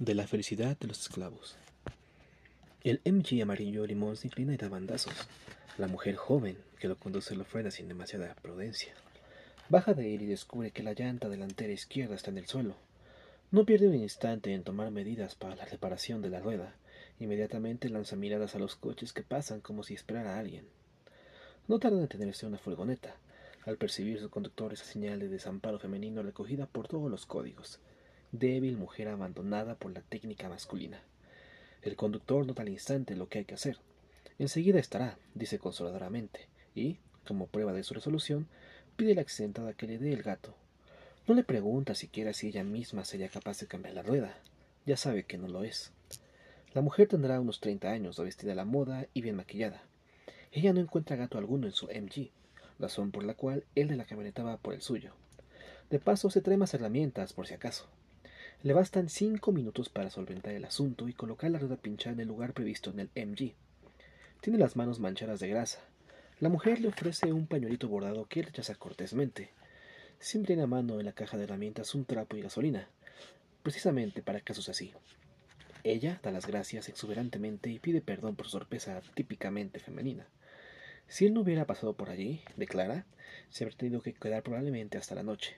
de la felicidad de los esclavos. El MG amarillo limón se inclina y da bandazos. La mujer joven que lo conduce lo frena sin demasiada prudencia. Baja de él y descubre que la llanta delantera izquierda está en el suelo. No pierde un instante en tomar medidas para la reparación de la rueda. Inmediatamente lanza miradas a los coches que pasan como si esperara a alguien. No tarda en detenerse una furgoneta, al percibir su conductor esa señal de desamparo femenino recogida por todos los códigos débil mujer abandonada por la técnica masculina. El conductor nota al instante lo que hay que hacer. Enseguida estará, dice consoladoramente, y, como prueba de su resolución, pide a la accidentada que le dé el gato. No le pregunta siquiera si ella misma sería capaz de cambiar la rueda. Ya sabe que no lo es. La mujer tendrá unos treinta años, vestida a la moda y bien maquillada. Ella no encuentra gato alguno en su MG, razón por la cual él de la camioneta va por el suyo. De paso se trae más herramientas por si acaso. Le bastan cinco minutos para solventar el asunto y colocar la rueda pinchada en el lugar previsto en el MG. Tiene las manos manchadas de grasa. La mujer le ofrece un pañuelito bordado que rechaza cortésmente. Siempre tiene a mano en la caja de herramientas un trapo y gasolina, precisamente para casos así. Ella da las gracias exuberantemente y pide perdón por su sorpresa típicamente femenina. Si él no hubiera pasado por allí, declara, se habría tenido que quedar probablemente hasta la noche.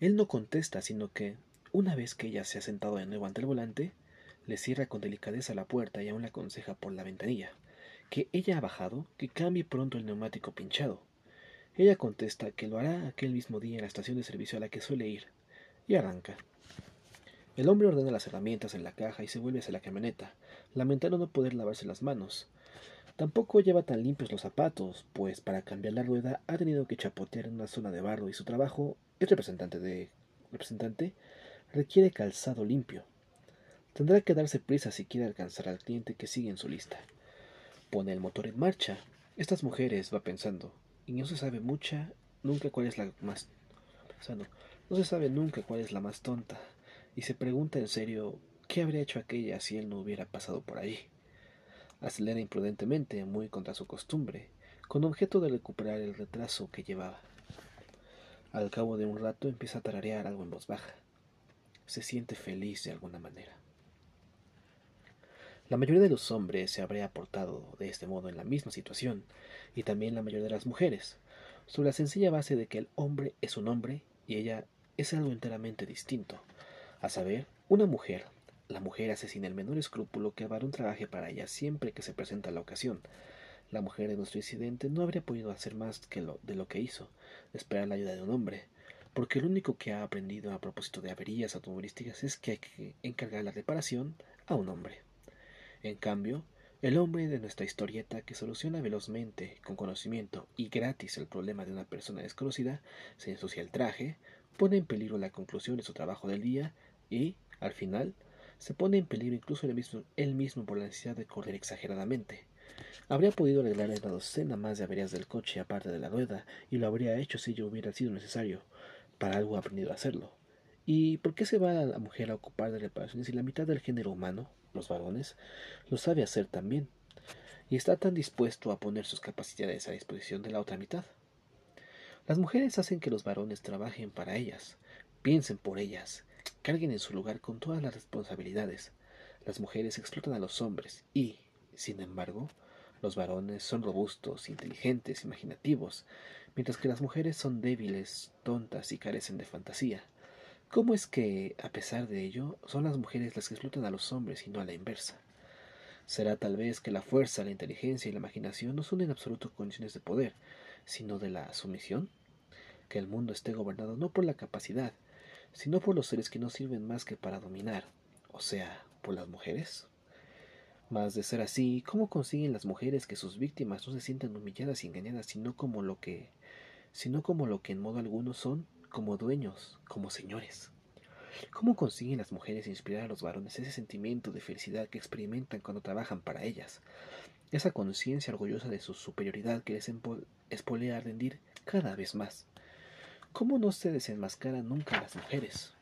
Él no contesta, sino que, una vez que ella se ha sentado de nuevo ante el volante, le cierra con delicadeza la puerta y aún le aconseja por la ventanilla que ella ha bajado, que cambie pronto el neumático pinchado. Ella contesta que lo hará aquel mismo día en la estación de servicio a la que suele ir, y arranca. El hombre ordena las herramientas en la caja y se vuelve hacia la camioneta, lamentando no poder lavarse las manos. Tampoco lleva tan limpios los zapatos, pues para cambiar la rueda ha tenido que chapotear en una zona de barro y su trabajo es representante de requiere calzado limpio. Tendrá que darse prisa si quiere alcanzar al cliente que sigue en su lista. Pone el motor en marcha. Estas mujeres, va pensando, y no se sabe mucha, nunca cuál es la más pensando, no se sabe nunca cuál es la más tonta, y se pregunta en serio qué habría hecho aquella si él no hubiera pasado por allí. Acelera imprudentemente, muy contra su costumbre, con objeto de recuperar el retraso que llevaba. Al cabo de un rato empieza a tararear algo en voz baja se siente feliz de alguna manera. La mayoría de los hombres se habría aportado de este modo en la misma situación, y también la mayoría de las mujeres, sobre la sencilla base de que el hombre es un hombre y ella es algo enteramente distinto, a saber, una mujer. La mujer hace sin el menor escrúpulo que el varón trabaje para ella siempre que se presenta la ocasión. La mujer de nuestro incidente no habría podido hacer más que lo, de lo que hizo, esperar la ayuda de un hombre, porque lo único que ha aprendido a propósito de averías automovilísticas es que hay que encargar la reparación a un hombre. En cambio, el hombre de nuestra historieta que soluciona velozmente, con conocimiento y gratis el problema de una persona desconocida, se ensucia el traje, pone en peligro la conclusión de su trabajo del día y, al final, se pone en peligro incluso él mismo, él mismo por la necesidad de correr exageradamente. Habría podido arreglar una docena más de averías del coche aparte de la rueda, y lo habría hecho si ello hubiera sido necesario, para algo ha aprendido a hacerlo. ¿Y por qué se va la mujer a ocupar de reparaciones si la mitad del género humano, los varones, lo sabe hacer también? Y está tan dispuesto a poner sus capacidades a disposición de la otra mitad. Las mujeres hacen que los varones trabajen para ellas, piensen por ellas, carguen en su lugar con todas las responsabilidades. Las mujeres explotan a los hombres y, sin embargo, los varones son robustos, inteligentes, imaginativos, mientras que las mujeres son débiles, tontas y carecen de fantasía. ¿Cómo es que, a pesar de ello, son las mujeres las que explotan a los hombres y no a la inversa? ¿Será tal vez que la fuerza, la inteligencia y la imaginación no son en absoluto condiciones de poder, sino de la sumisión? Que el mundo esté gobernado no por la capacidad, sino por los seres que no sirven más que para dominar, o sea, por las mujeres? Mas de ser así, ¿cómo consiguen las mujeres que sus víctimas no se sientan humilladas y engañadas, sino como lo que sino como lo que en modo alguno son, como dueños, como señores. ¿Cómo consiguen las mujeres inspirar a los varones ese sentimiento de felicidad que experimentan cuando trabajan para ellas? Esa conciencia orgullosa de su superioridad que les espolea rendir cada vez más. ¿Cómo no se desenmascaran nunca las mujeres?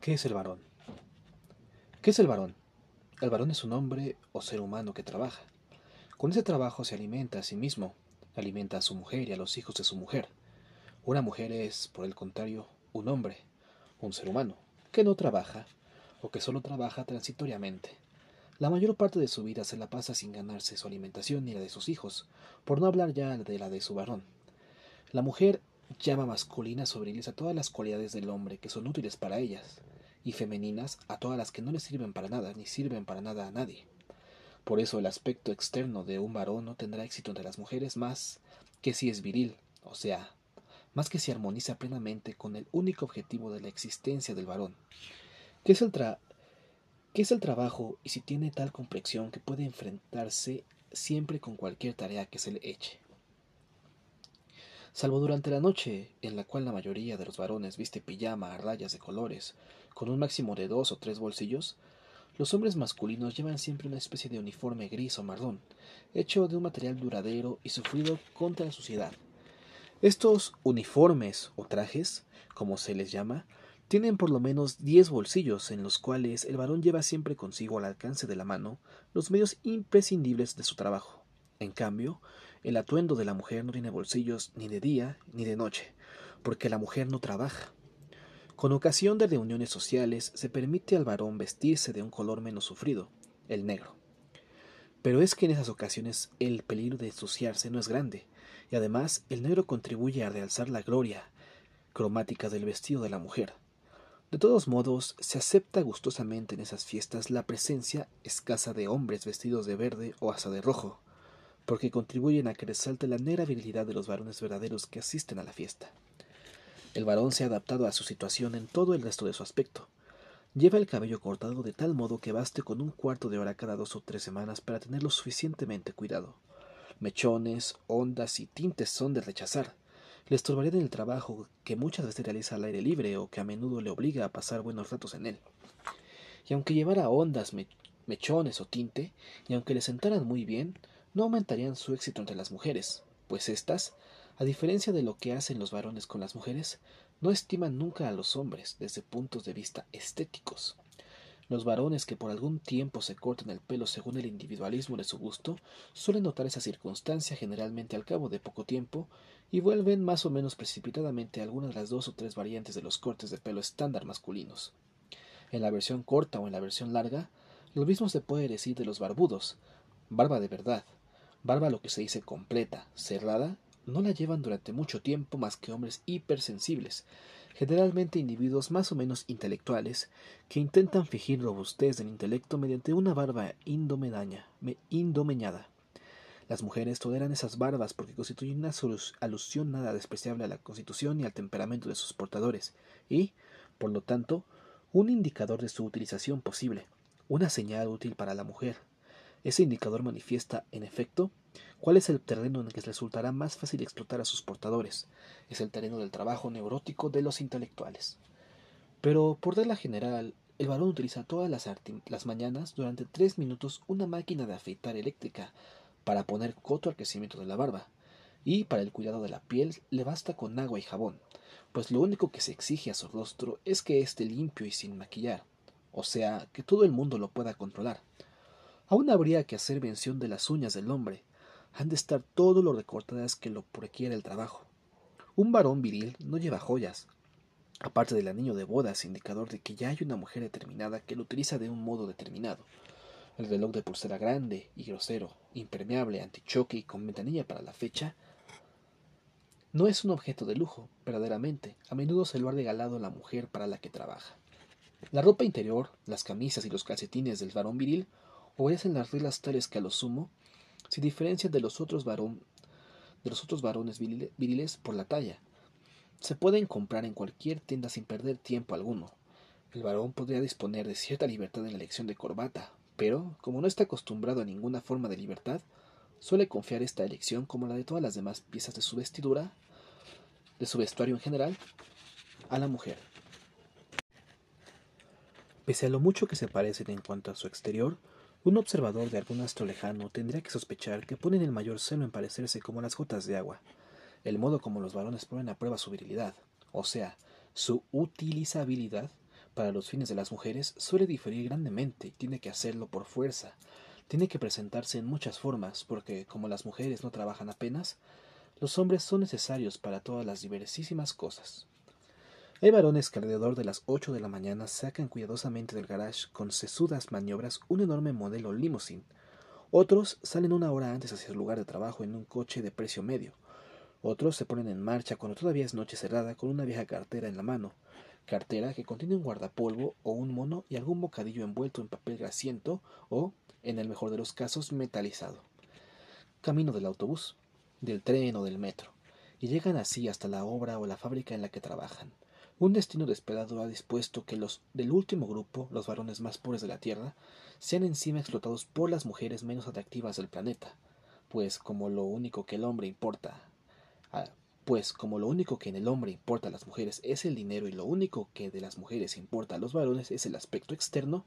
¿Qué es el varón? ¿Qué es el varón? El varón es un hombre o ser humano que trabaja. Con ese trabajo se alimenta a sí mismo, alimenta a su mujer y a los hijos de su mujer. Una mujer es, por el contrario, un hombre, un ser humano, que no trabaja, o que solo trabaja transitoriamente. La mayor parte de su vida se la pasa sin ganarse su alimentación ni la de sus hijos, por no hablar ya de la de su varón. La mujer llama masculinas o a todas las cualidades del hombre que son útiles para ellas, y femeninas a todas las que no le sirven para nada ni sirven para nada a nadie. Por eso el aspecto externo de un varón no tendrá éxito entre las mujeres más que si es viril, o sea, más que si armoniza plenamente con el único objetivo de la existencia del varón, que es el, que es el trabajo y si tiene tal complexión que puede enfrentarse siempre con cualquier tarea que se le eche. Salvo durante la noche, en la cual la mayoría de los varones viste pijama a rayas de colores, con un máximo de dos o tres bolsillos, los hombres masculinos llevan siempre una especie de uniforme gris o marrón, hecho de un material duradero y sufrido contra la suciedad. Estos uniformes o trajes, como se les llama, tienen por lo menos diez bolsillos en los cuales el varón lleva siempre consigo al alcance de la mano los medios imprescindibles de su trabajo. En cambio, el atuendo de la mujer no tiene bolsillos ni de día ni de noche, porque la mujer no trabaja. Con ocasión de reuniones sociales se permite al varón vestirse de un color menos sufrido, el negro. Pero es que en esas ocasiones el peligro de ensuciarse no es grande, y además el negro contribuye a realzar la gloria cromática del vestido de la mujer. De todos modos, se acepta gustosamente en esas fiestas la presencia escasa de hombres vestidos de verde o hasta de rojo, porque contribuyen a que resalte la negra virilidad de los varones verdaderos que asisten a la fiesta. El varón se ha adaptado a su situación en todo el resto de su aspecto. Lleva el cabello cortado de tal modo que baste con un cuarto de hora cada dos o tres semanas para tenerlo suficientemente cuidado. Mechones, ondas y tintes son de rechazar. Le estorbarían el trabajo que muchas veces realiza al aire libre o que a menudo le obliga a pasar buenos ratos en él. Y aunque llevara ondas, mechones o tinte, y aunque le sentaran muy bien, no aumentarían su éxito entre las mujeres, pues éstas a diferencia de lo que hacen los varones con las mujeres, no estiman nunca a los hombres desde puntos de vista estéticos. Los varones que por algún tiempo se cortan el pelo según el individualismo de su gusto suelen notar esa circunstancia generalmente al cabo de poco tiempo y vuelven más o menos precipitadamente algunas de las dos o tres variantes de los cortes de pelo estándar masculinos. En la versión corta o en la versión larga, lo mismo se puede decir de los barbudos, barba de verdad, barba lo que se dice completa, cerrada no la llevan durante mucho tiempo más que hombres hipersensibles, generalmente individuos más o menos intelectuales, que intentan fingir robustez del intelecto mediante una barba indomeñada. Las mujeres toleran esas barbas porque constituyen una alusión nada despreciable a la constitución y al temperamento de sus portadores, y, por lo tanto, un indicador de su utilización posible, una señal útil para la mujer. Ese indicador manifiesta, en efecto, ¿Cuál es el terreno en el que resultará más fácil explotar a sus portadores? Es el terreno del trabajo neurótico de los intelectuales. Pero, por regla general, el varón utiliza todas las, las, mañanas durante tres minutos una máquina de afeitar eléctrica para poner coto al crecimiento de la barba, y para el cuidado de la piel le basta con agua y jabón, pues lo único que se exige a su rostro es que esté limpio y sin maquillar, o sea, que todo el mundo lo pueda controlar. Aún habría que hacer mención de las uñas del hombre, han de estar todo lo recortadas que lo requiere el trabajo. Un varón viril no lleva joyas, aparte del anillo de bodas, indicador de que ya hay una mujer determinada que lo utiliza de un modo determinado. El reloj de pulsera grande y grosero, impermeable, antichoque y con ventanilla para la fecha, no es un objeto de lujo, verdaderamente. A menudo se lo ha regalado la mujer para la que trabaja. La ropa interior, las camisas y los calcetines del varón viril obedecen las reglas tales que a lo sumo se diferencia de los otros, varón, de los otros varones viriles por la talla. Se pueden comprar en cualquier tienda sin perder tiempo alguno. El varón podría disponer de cierta libertad en la elección de corbata, pero, como no está acostumbrado a ninguna forma de libertad, suele confiar esta elección como la de todas las demás piezas de su vestidura, de su vestuario en general, a la mujer. Pese a lo mucho que se parecen en cuanto a su exterior, un observador de algún astro lejano tendría que sospechar que ponen el mayor celo en parecerse como las gotas de agua, el modo como los varones ponen a prueba su virilidad, o sea, su utilizabilidad para los fines de las mujeres suele diferir grandemente y tiene que hacerlo por fuerza. Tiene que presentarse en muchas formas, porque como las mujeres no trabajan apenas, los hombres son necesarios para todas las diversísimas cosas. Hay varones que alrededor de las ocho de la mañana sacan cuidadosamente del garage con sesudas maniobras un enorme modelo limousine. Otros salen una hora antes hacia su lugar de trabajo en un coche de precio medio. Otros se ponen en marcha cuando todavía es noche cerrada con una vieja cartera en la mano, cartera que contiene un guardapolvo o un mono y algún bocadillo envuelto en papel grasiento o, en el mejor de los casos, metalizado. Camino del autobús, del tren o del metro, y llegan así hasta la obra o la fábrica en la que trabajan. Un destino desesperado ha dispuesto que los del último grupo, los varones más pobres de la Tierra, sean encima explotados por las mujeres menos atractivas del planeta, pues como lo único que el hombre importa, ah, pues como lo único que en el hombre importa a las mujeres es el dinero y lo único que de las mujeres importa a los varones es el aspecto externo,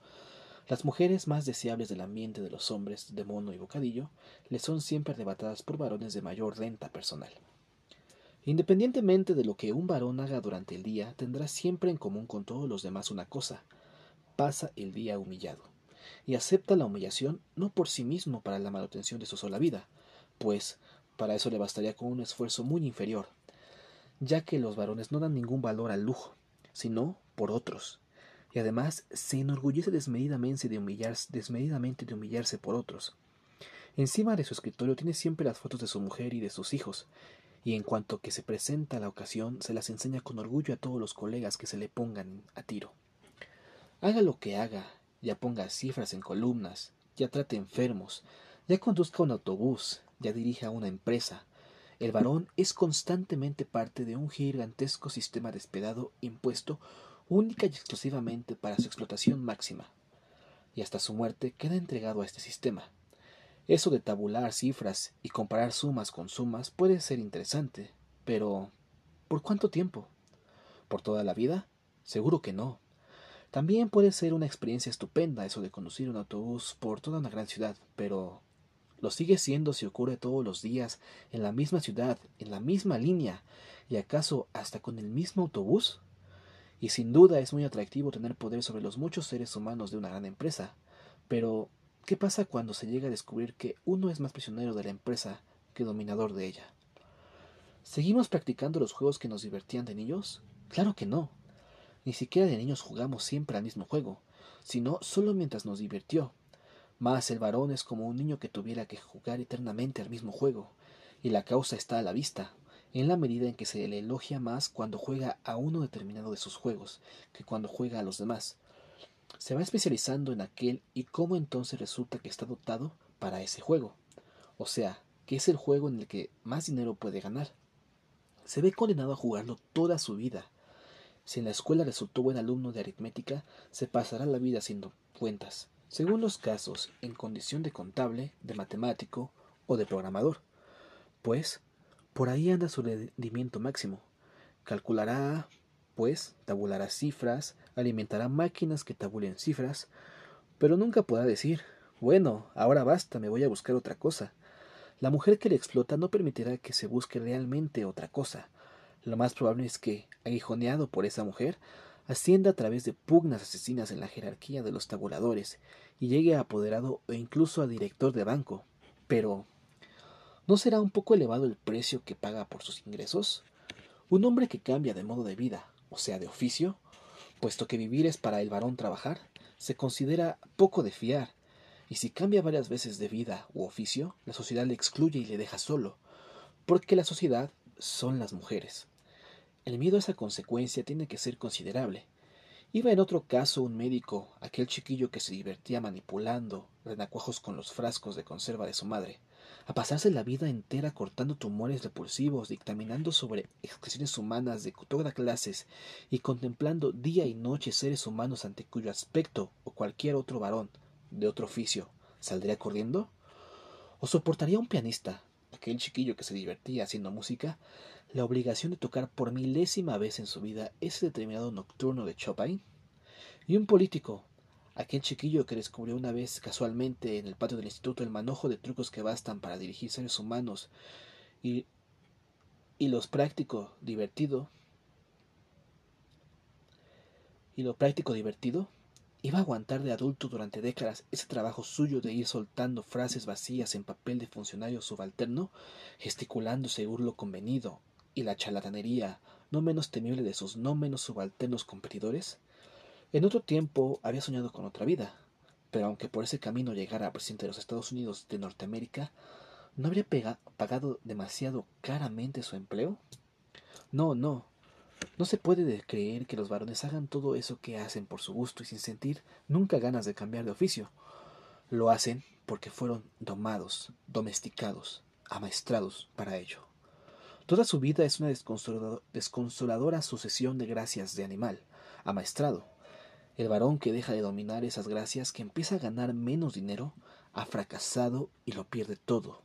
las mujeres más deseables del ambiente de los hombres de mono y bocadillo les son siempre arrebatadas por varones de mayor renta personal. Independientemente de lo que un varón haga durante el día, tendrá siempre en común con todos los demás una cosa pasa el día humillado, y acepta la humillación no por sí mismo para la manutención de su sola vida, pues para eso le bastaría con un esfuerzo muy inferior, ya que los varones no dan ningún valor al lujo, sino por otros, y además se enorgullece desmedidamente de humillarse, desmedidamente de humillarse por otros. Encima de su escritorio tiene siempre las fotos de su mujer y de sus hijos, y en cuanto que se presenta la ocasión, se las enseña con orgullo a todos los colegas que se le pongan a tiro. Haga lo que haga, ya ponga cifras en columnas, ya trate enfermos, ya conduzca un autobús, ya dirija una empresa. El varón es constantemente parte de un gigantesco sistema despedado impuesto única y exclusivamente para su explotación máxima. Y hasta su muerte queda entregado a este sistema. Eso de tabular cifras y comparar sumas con sumas puede ser interesante, pero ¿por cuánto tiempo? ¿Por toda la vida? Seguro que no. También puede ser una experiencia estupenda eso de conducir un autobús por toda una gran ciudad, pero lo sigue siendo si ocurre todos los días, en la misma ciudad, en la misma línea, y acaso hasta con el mismo autobús. Y sin duda es muy atractivo tener poder sobre los muchos seres humanos de una gran empresa, pero ¿Qué pasa cuando se llega a descubrir que uno es más prisionero de la empresa que dominador de ella? ¿Seguimos practicando los juegos que nos divertían de niños? Claro que no. Ni siquiera de niños jugamos siempre al mismo juego, sino solo mientras nos divirtió. Más el varón es como un niño que tuviera que jugar eternamente al mismo juego, y la causa está a la vista, en la medida en que se le elogia más cuando juega a uno determinado de sus juegos que cuando juega a los demás, se va especializando en aquel y cómo entonces resulta que está dotado para ese juego. O sea, que es el juego en el que más dinero puede ganar. Se ve condenado a jugarlo toda su vida. Si en la escuela resultó buen alumno de aritmética, se pasará la vida haciendo cuentas, según los casos, en condición de contable, de matemático o de programador. Pues, por ahí anda su rendimiento máximo. Calculará, pues, tabulará cifras, alimentará máquinas que tabulen cifras, pero nunca podrá decir, bueno, ahora basta, me voy a buscar otra cosa. La mujer que le explota no permitirá que se busque realmente otra cosa. Lo más probable es que, aguijoneado por esa mujer, ascienda a través de pugnas asesinas en la jerarquía de los tabuladores y llegue a apoderado o incluso a director de banco. Pero, ¿no será un poco elevado el precio que paga por sus ingresos? Un hombre que cambia de modo de vida, o sea, de oficio, puesto que vivir es para el varón trabajar, se considera poco de fiar, y si cambia varias veces de vida u oficio, la sociedad le excluye y le deja solo, porque la sociedad son las mujeres. El miedo a esa consecuencia tiene que ser considerable. Iba en otro caso un médico, aquel chiquillo que se divertía manipulando renacuajos con los frascos de conserva de su madre, a pasarse la vida entera cortando tumores repulsivos, dictaminando sobre expresiones humanas de todas clases y contemplando día y noche seres humanos ante cuyo aspecto o cualquier otro varón de otro oficio saldría corriendo? ¿O soportaría un pianista, aquel chiquillo que se divertía haciendo música, la obligación de tocar por milésima vez en su vida ese determinado nocturno de Chopin? ¿Y un político, aquel chiquillo que descubrió una vez casualmente en el patio del instituto el manojo de trucos que bastan para dirigir seres humanos y, y los práctico divertido y lo práctico divertido iba a aguantar de adulto durante décadas ese trabajo suyo de ir soltando frases vacías en papel de funcionario subalterno, gesticulando según lo convenido, y la charlatanería no menos temible de sus no menos subalternos competidores, en otro tiempo había soñado con otra vida, pero aunque por ese camino llegara a presidente de los Estados Unidos de Norteamérica, ¿no habría pagado demasiado caramente su empleo? No, no. No se puede creer que los varones hagan todo eso que hacen por su gusto y sin sentir nunca ganas de cambiar de oficio. Lo hacen porque fueron domados, domesticados, amaestrados para ello. Toda su vida es una desconsoladora sucesión de gracias de animal, amaestrado. El varón que deja de dominar esas gracias, que empieza a ganar menos dinero, ha fracasado y lo pierde todo.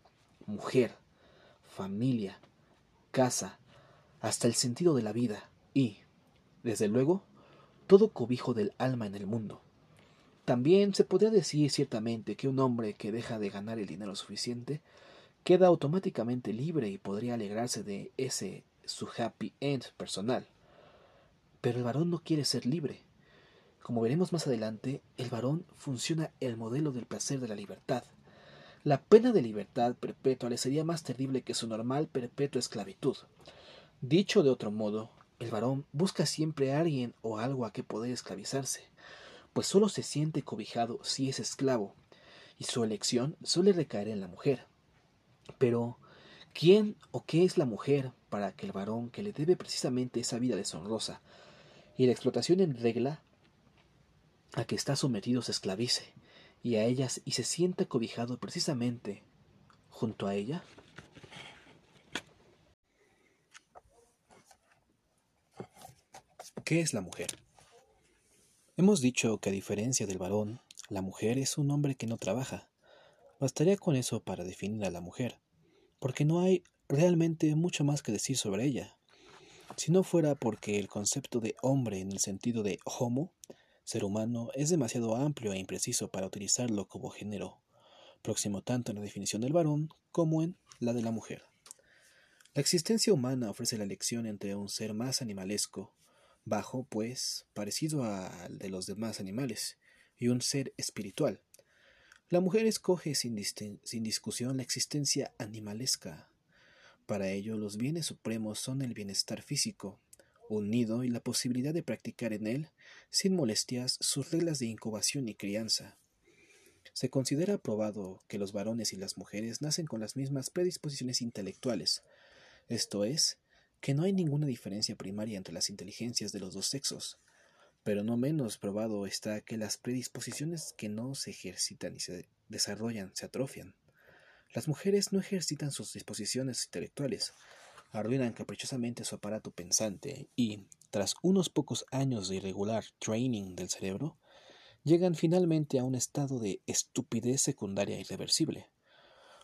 Mujer, familia, casa, hasta el sentido de la vida y, desde luego, todo cobijo del alma en el mundo. También se podría decir ciertamente que un hombre que deja de ganar el dinero suficiente queda automáticamente libre y podría alegrarse de ese su happy end personal. Pero el varón no quiere ser libre. Como veremos más adelante, el varón funciona el modelo del placer de la libertad. La pena de libertad perpetua le sería más terrible que su normal perpetua esclavitud. Dicho de otro modo, el varón busca siempre a alguien o algo a que poder esclavizarse pues solo se siente cobijado si es esclavo, y su elección suele recaer en la mujer. Pero, ¿quién o qué es la mujer para que el varón que le debe precisamente esa vida deshonrosa y la explotación en regla a que está sometido se esclavice y a ellas y se sienta cobijado precisamente junto a ella? ¿Qué es la mujer? Hemos dicho que a diferencia del varón, la mujer es un hombre que no trabaja. Bastaría con eso para definir a la mujer, porque no hay realmente mucho más que decir sobre ella. Si no fuera porque el concepto de hombre en el sentido de homo, ser humano, es demasiado amplio e impreciso para utilizarlo como género, próximo tanto en la definición del varón como en la de la mujer. La existencia humana ofrece la elección entre un ser más animalesco, bajo, pues, parecido al de los demás animales, y un ser espiritual. La mujer escoge sin, sin, discusión la existencia animalesca. Para ello, los bienes supremos son el bienestar físico, un nido y la posibilidad de practicar en él, sin molestias, sus reglas de incubación y crianza. Se considera probado que los varones y las mujeres nacen con las mismas predisposiciones intelectuales, esto es, que no hay ninguna diferencia primaria entre las inteligencias de los dos sexos, pero no menos probado está que las predisposiciones que no se ejercitan y se desarrollan se atrofian. Las mujeres no ejercitan sus disposiciones intelectuales, arruinan caprichosamente su aparato pensante y, tras unos pocos años de irregular training del cerebro, llegan finalmente a un estado de estupidez secundaria irreversible.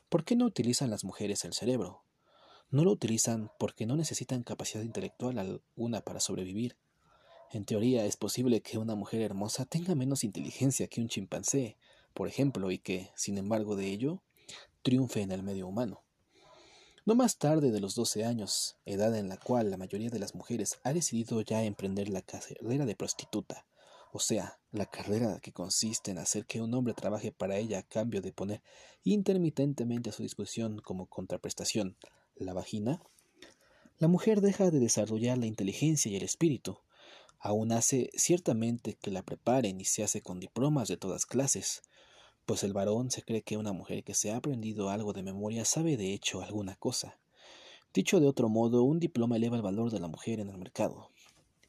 ¿Por qué no utilizan las mujeres el cerebro? No lo utilizan porque no necesitan capacidad intelectual alguna para sobrevivir. En teoría es posible que una mujer hermosa tenga menos inteligencia que un chimpancé, por ejemplo, y que, sin embargo de ello, triunfe en el medio humano. No más tarde de los 12 años, edad en la cual la mayoría de las mujeres ha decidido ya emprender la carrera de prostituta, o sea, la carrera que consiste en hacer que un hombre trabaje para ella a cambio de poner intermitentemente a su disposición como contraprestación la vagina, la mujer deja de desarrollar la inteligencia y el espíritu. Aún hace ciertamente que la preparen y se hace con diplomas de todas clases, pues el varón se cree que una mujer que se ha aprendido algo de memoria sabe de hecho alguna cosa. Dicho de otro modo, un diploma eleva el valor de la mujer en el mercado.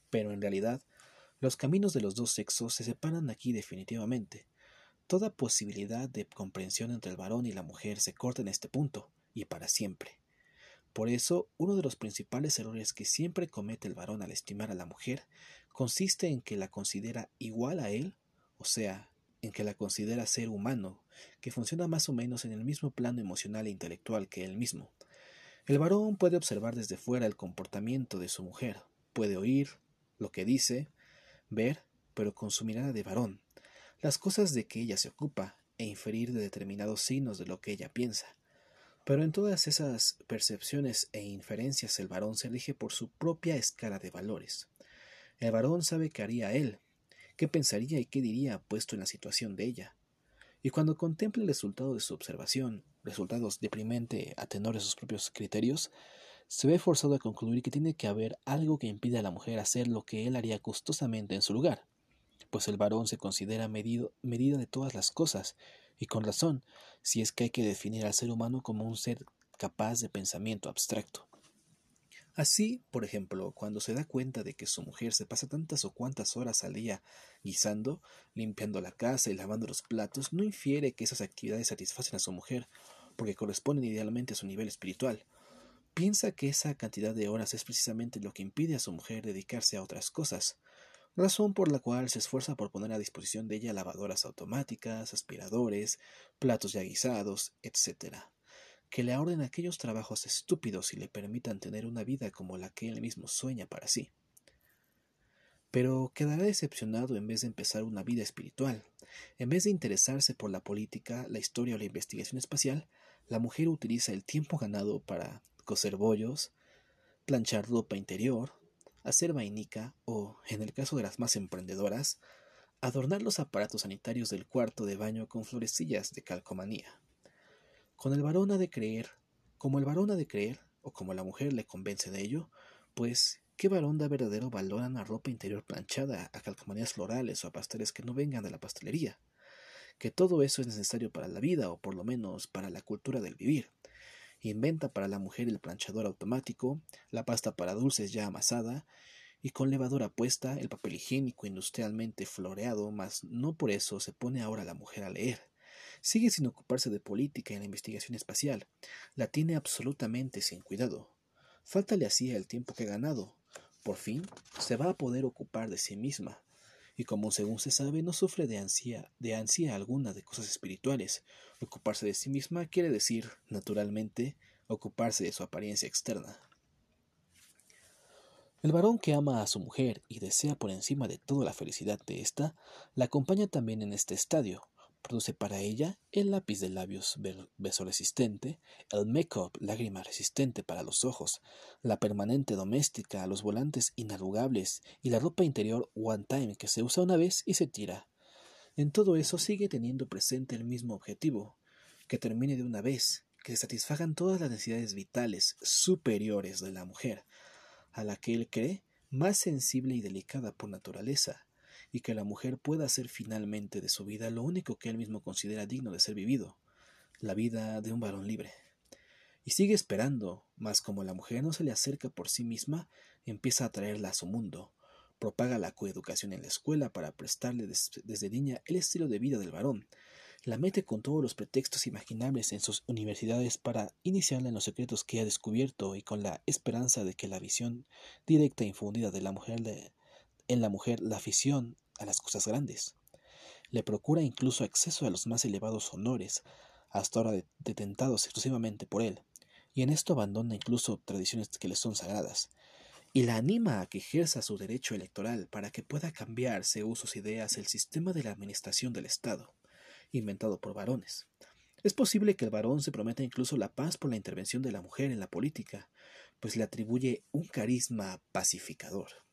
Pero en realidad, los caminos de los dos sexos se separan aquí definitivamente. Toda posibilidad de comprensión entre el varón y la mujer se corta en este punto, y para siempre. Por eso, uno de los principales errores que siempre comete el varón al estimar a la mujer consiste en que la considera igual a él, o sea, en que la considera ser humano, que funciona más o menos en el mismo plano emocional e intelectual que él mismo. El varón puede observar desde fuera el comportamiento de su mujer, puede oír lo que dice, ver, pero con su mirada de varón, las cosas de que ella se ocupa, e inferir de determinados signos de lo que ella piensa. Pero en todas esas percepciones e inferencias el varón se rige por su propia escala de valores. El varón sabe qué haría él, qué pensaría y qué diría puesto en la situación de ella. Y cuando contempla el resultado de su observación, resultados deprimente a tenor de sus propios criterios, se ve forzado a concluir que tiene que haber algo que impide a la mujer hacer lo que él haría gustosamente en su lugar, pues el varón se considera medida de todas las cosas, y con razón, si es que hay que definir al ser humano como un ser capaz de pensamiento abstracto. Así, por ejemplo, cuando se da cuenta de que su mujer se pasa tantas o cuantas horas al día guisando, limpiando la casa y lavando los platos, no infiere que esas actividades satisfacen a su mujer, porque corresponden idealmente a su nivel espiritual. Piensa que esa cantidad de horas es precisamente lo que impide a su mujer dedicarse a otras cosas, razón por la cual se esfuerza por poner a disposición de ella lavadoras automáticas, aspiradores, platos ya guisados, etc que le ahorren aquellos trabajos estúpidos y le permitan tener una vida como la que él mismo sueña para sí. Pero quedará decepcionado en vez de empezar una vida espiritual. En vez de interesarse por la política, la historia o la investigación espacial, la mujer utiliza el tiempo ganado para coser bollos, planchar ropa interior, hacer vainica o, en el caso de las más emprendedoras, adornar los aparatos sanitarios del cuarto de baño con florecillas de calcomanía. Con el varón ha de creer, como el varón ha de creer, o como la mujer le convence de ello, pues ¿qué varón da verdadero valor a una ropa interior planchada, a calcomanías florales o a pasteles que no vengan de la pastelería? Que todo eso es necesario para la vida, o por lo menos para la cultura del vivir. Inventa para la mujer el planchador automático, la pasta para dulces ya amasada, y con levadura puesta, el papel higiénico industrialmente floreado, mas no por eso se pone ahora la mujer a leer Sigue sin ocuparse de política en la investigación espacial. La tiene absolutamente sin cuidado. Fáltale así el tiempo que ha ganado. Por fin se va a poder ocupar de sí misma. Y como según se sabe, no sufre de ansia, de ansia alguna de cosas espirituales. Ocuparse de sí misma quiere decir, naturalmente, ocuparse de su apariencia externa. El varón que ama a su mujer y desea por encima de todo la felicidad de ésta, la acompaña también en este estadio, Produce para ella el lápiz de labios beso resistente, el make-up lágrima resistente para los ojos, la permanente doméstica, los volantes inarrugables y la ropa interior one time que se usa una vez y se tira. En todo eso sigue teniendo presente el mismo objetivo, que termine de una vez, que se satisfagan todas las necesidades vitales superiores de la mujer, a la que él cree más sensible y delicada por naturaleza, y que la mujer pueda hacer finalmente de su vida lo único que él mismo considera digno de ser vivido, la vida de un varón libre. Y sigue esperando, mas como la mujer no se le acerca por sí misma, empieza a traerla a su mundo, propaga la coeducación en la escuela para prestarle desde niña el estilo de vida del varón, la mete con todos los pretextos imaginables en sus universidades para iniciarla en los secretos que ha descubierto y con la esperanza de que la visión directa e infundida de la mujer en la mujer la afición a las cosas grandes. Le procura incluso acceso a los más elevados honores, hasta ahora detentados exclusivamente por él, y en esto abandona incluso tradiciones que le son sagradas, y la anima a que ejerza su derecho electoral para que pueda cambiar, según sus ideas, el sistema de la administración del Estado, inventado por varones. Es posible que el varón se prometa incluso la paz por la intervención de la mujer en la política, pues le atribuye un carisma pacificador.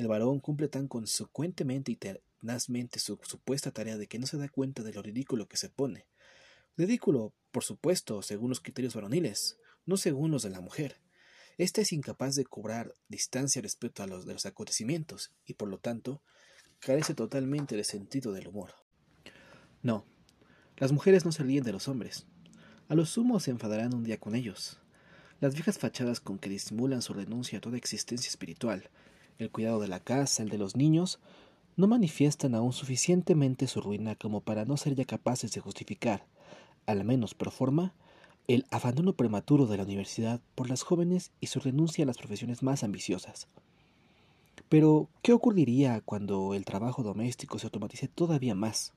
El varón cumple tan consecuentemente y tenazmente su supuesta tarea de que no se da cuenta de lo ridículo que se pone. Ridículo, por supuesto, según los criterios varoniles, no según los de la mujer. Esta es incapaz de cobrar distancia respecto a los de los acontecimientos y por lo tanto carece totalmente de sentido del humor. No, las mujeres no se ríen de los hombres. A lo sumo se enfadarán un día con ellos. Las viejas fachadas con que disimulan su renuncia a toda existencia espiritual el cuidado de la casa, el de los niños, no manifiestan aún suficientemente su ruina como para no ser ya capaces de justificar, al menos pro forma, el abandono prematuro de la universidad por las jóvenes y su renuncia a las profesiones más ambiciosas. Pero, ¿qué ocurriría cuando el trabajo doméstico se automatice todavía más?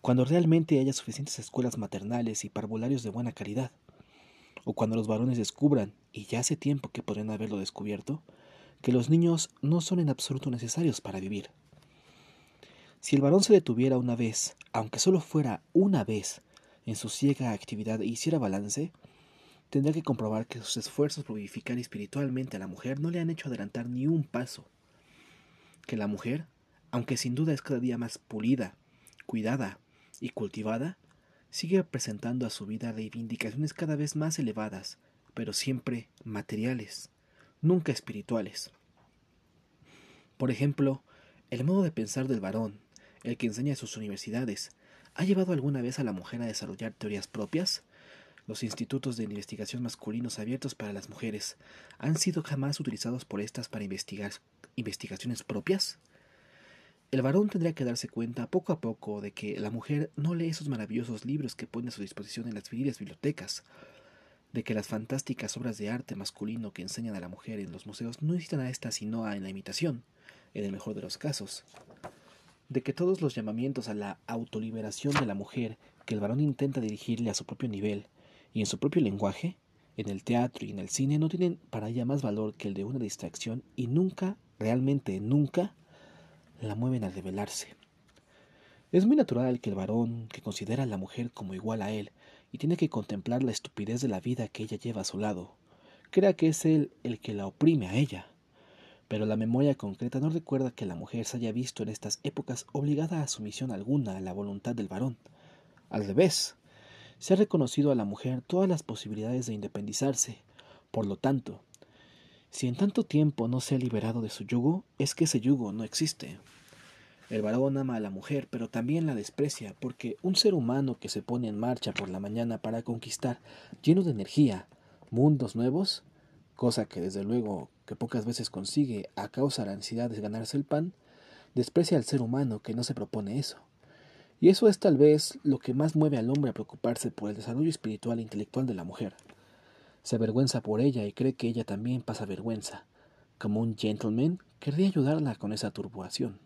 Cuando realmente haya suficientes escuelas maternales y parvularios de buena calidad? ¿O cuando los varones descubran, y ya hace tiempo que podrían haberlo descubierto, que los niños no son en absoluto necesarios para vivir. Si el varón se detuviera una vez, aunque solo fuera una vez, en su ciega actividad e hiciera balance, tendrá que comprobar que sus esfuerzos por vivificar espiritualmente a la mujer no le han hecho adelantar ni un paso. Que la mujer, aunque sin duda es cada día más pulida, cuidada y cultivada, sigue presentando a su vida reivindicaciones cada vez más elevadas, pero siempre materiales, nunca espirituales. Por ejemplo, el modo de pensar del varón, el que enseña en sus universidades, ¿ha llevado alguna vez a la mujer a desarrollar teorías propias? Los institutos de investigación masculinos abiertos para las mujeres han sido jamás utilizados por estas para investigar investigaciones propias? El varón tendría que darse cuenta poco a poco de que la mujer no lee esos maravillosos libros que pone a su disposición en las viriles bibliotecas, de que las fantásticas obras de arte masculino que enseñan a la mujer en los museos no necesitan a esta sino a la imitación, en el mejor de los casos, de que todos los llamamientos a la autoliberación de la mujer que el varón intenta dirigirle a su propio nivel y en su propio lenguaje, en el teatro y en el cine no tienen para ella más valor que el de una distracción y nunca, realmente nunca, la mueven a rebelarse. Es muy natural que el varón, que considera a la mujer como igual a él y tiene que contemplar la estupidez de la vida que ella lleva a su lado, crea que es él el que la oprime a ella. Pero la memoria concreta no recuerda que la mujer se haya visto en estas épocas obligada a sumisión alguna a la voluntad del varón. Al revés, se ha reconocido a la mujer todas las posibilidades de independizarse. Por lo tanto, si en tanto tiempo no se ha liberado de su yugo, es que ese yugo no existe. El varón ama a la mujer, pero también la desprecia, porque un ser humano que se pone en marcha por la mañana para conquistar, lleno de energía, mundos nuevos, cosa que desde luego que pocas veces consigue a causa de la ansiedad de ganarse el pan, desprecia al ser humano que no se propone eso. Y eso es tal vez lo que más mueve al hombre a preocuparse por el desarrollo espiritual e intelectual de la mujer. Se avergüenza por ella y cree que ella también pasa vergüenza. Como un gentleman, querría ayudarla con esa turbación.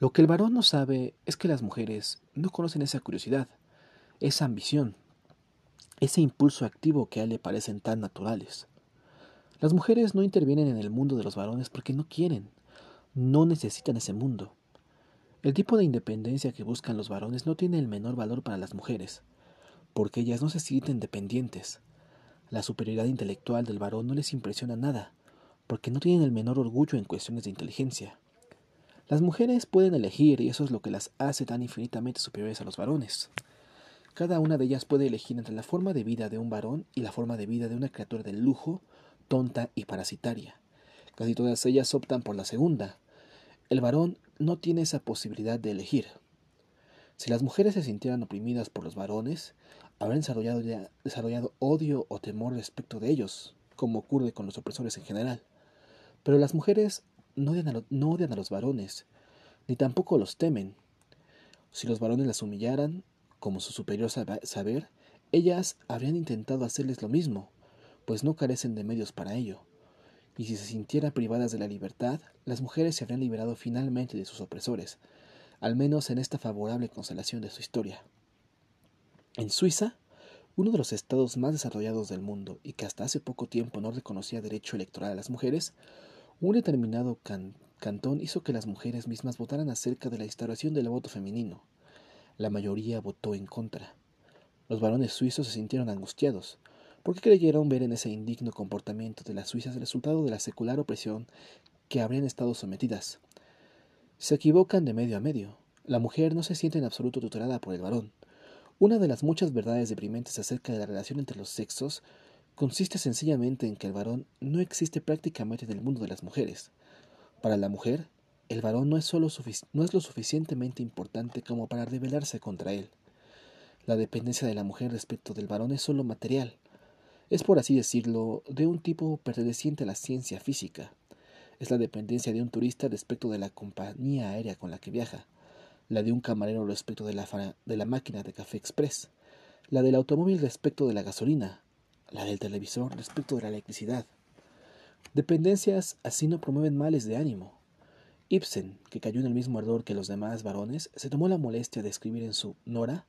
Lo que el varón no sabe es que las mujeres no conocen esa curiosidad, esa ambición, ese impulso activo que a él le parecen tan naturales. Las mujeres no intervienen en el mundo de los varones porque no quieren, no necesitan ese mundo. El tipo de independencia que buscan los varones no tiene el menor valor para las mujeres, porque ellas no se sienten dependientes, la superioridad intelectual del varón no les impresiona nada, porque no tienen el menor orgullo en cuestiones de inteligencia. Las mujeres pueden elegir y eso es lo que las hace tan infinitamente superiores a los varones. Cada una de ellas puede elegir entre la forma de vida de un varón y la forma de vida de una criatura de lujo, tonta y parasitaria. Casi todas ellas optan por la segunda. El varón no tiene esa posibilidad de elegir. Si las mujeres se sintieran oprimidas por los varones, habrán desarrollado, desarrollado odio o temor respecto de ellos, como ocurre con los opresores en general. Pero las mujeres no odian, a los varones, ni tampoco los temen. Si los varones las humillaran, como su superior saber, ellas habrían intentado hacerles lo mismo, pues no carecen de medios para ello. Y si se sintieran privadas de la libertad, las mujeres se habrían liberado finalmente de sus opresores, al menos en esta favorable constelación de su historia. En Suiza, uno de los estados más desarrollados del mundo y que hasta hace poco tiempo no reconocía derecho electoral a las mujeres, un determinado cantón hizo que las mujeres mismas votaran acerca de la instauración del voto femenino. La mayoría votó en contra. Los varones suizos se sintieron angustiados, porque creyeron ver en ese indigno comportamiento de las suizas el resultado de la secular opresión que habrían estado sometidas. Se equivocan de medio a medio. La mujer no se siente en absoluto tutelada por el varón. Una de las muchas verdades deprimentes acerca de la relación entre los sexos consiste sencillamente en que el varón no existe prácticamente en el mundo de las mujeres. Para la mujer, el varón no es, solo no es lo suficientemente importante como para rebelarse contra él. La dependencia de la mujer respecto del varón es solo material. Es, por así decirlo, de un tipo perteneciente a la ciencia física. Es la dependencia de un turista respecto de la compañía aérea con la que viaja la de un camarero respecto de la, de la máquina de café express, la del automóvil respecto de la gasolina, la del televisor respecto de la electricidad. Dependencias así no promueven males de ánimo. Ibsen, que cayó en el mismo ardor que los demás varones, se tomó la molestia de escribir en su Nora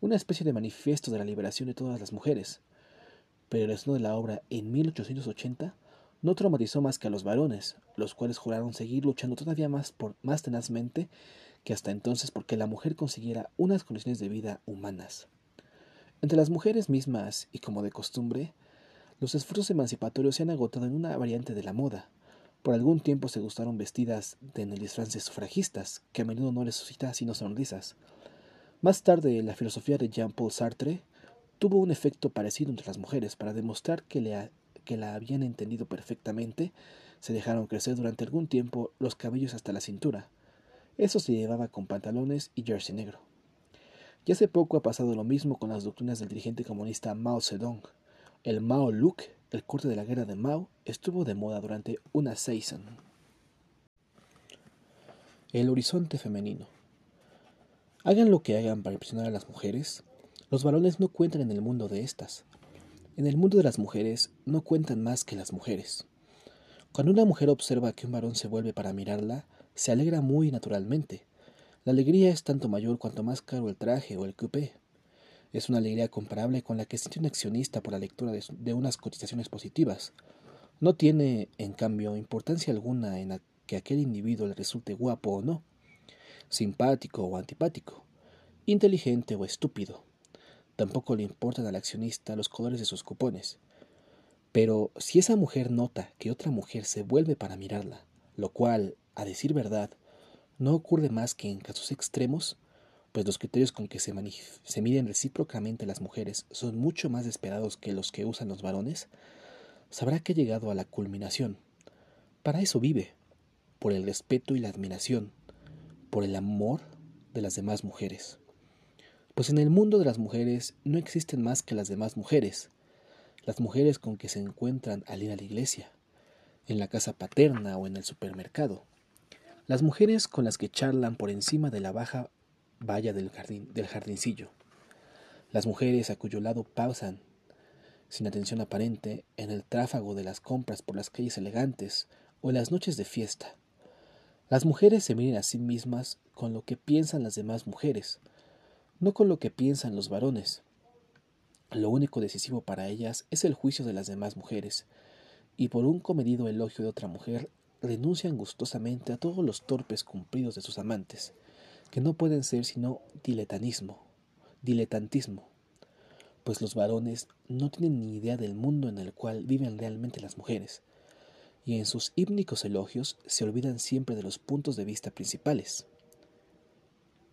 una especie de manifiesto de la liberación de todas las mujeres. Pero el estreno de la obra en 1880 no traumatizó más que a los varones, los cuales juraron seguir luchando todavía más, por, más tenazmente que hasta entonces porque la mujer consiguiera unas condiciones de vida humanas. Entre las mujeres mismas, y como de costumbre, los esfuerzos emancipatorios se han agotado en una variante de la moda. Por algún tiempo se gustaron vestidas de en el sufragistas, que a menudo no les suscita sino sonrisas. Más tarde, la filosofía de Jean-Paul Sartre tuvo un efecto parecido entre las mujeres para demostrar que la habían entendido perfectamente. Se dejaron crecer durante algún tiempo los cabellos hasta la cintura. Eso se llevaba con pantalones y jersey negro. Y hace poco ha pasado lo mismo con las doctrinas del dirigente comunista Mao Zedong. El Mao Look, el corte de la guerra de Mao, estuvo de moda durante una season. El horizonte femenino. Hagan lo que hagan para impresionar a las mujeres, los varones no cuentan en el mundo de estas. En el mundo de las mujeres no cuentan más que las mujeres. Cuando una mujer observa que un varón se vuelve para mirarla, se alegra muy naturalmente. La alegría es tanto mayor cuanto más caro el traje o el coupé. Es una alegría comparable con la que siente un accionista por la lectura de, unas cotizaciones positivas. No tiene, en cambio, importancia alguna en que aquel individuo le resulte guapo o no, simpático o antipático, inteligente o estúpido. Tampoco le importan al accionista los colores de sus cupones. Pero si esa mujer nota que otra mujer se vuelve para mirarla, lo cual, a decir verdad, no ocurre más que en casos extremos, pues los criterios con que se, se miden recíprocamente las mujeres son mucho más esperados que los que usan los varones, sabrá que ha llegado a la culminación. Para eso vive, por el respeto y la admiración, por el amor de las demás mujeres. Pues en el mundo de las mujeres no existen más que las demás mujeres, las mujeres con que se encuentran al ir a la iglesia, en la casa paterna o en el supermercado, las mujeres con las que charlan por encima de la baja valla del, jardín, del jardincillo, las mujeres a cuyo lado pausan, sin atención aparente, en el tráfago de las compras por las calles elegantes o en las noches de fiesta. Las mujeres se miran a sí mismas con lo que piensan las demás mujeres, no con lo que piensan los varones. Lo único decisivo para ellas es el juicio de las demás mujeres, y por un comedido elogio de otra mujer renuncian gustosamente a todos los torpes cumplidos de sus amantes, que no pueden ser sino diletanismo, diletantismo, pues los varones no tienen ni idea del mundo en el cual viven realmente las mujeres, y en sus hípnicos elogios se olvidan siempre de los puntos de vista principales.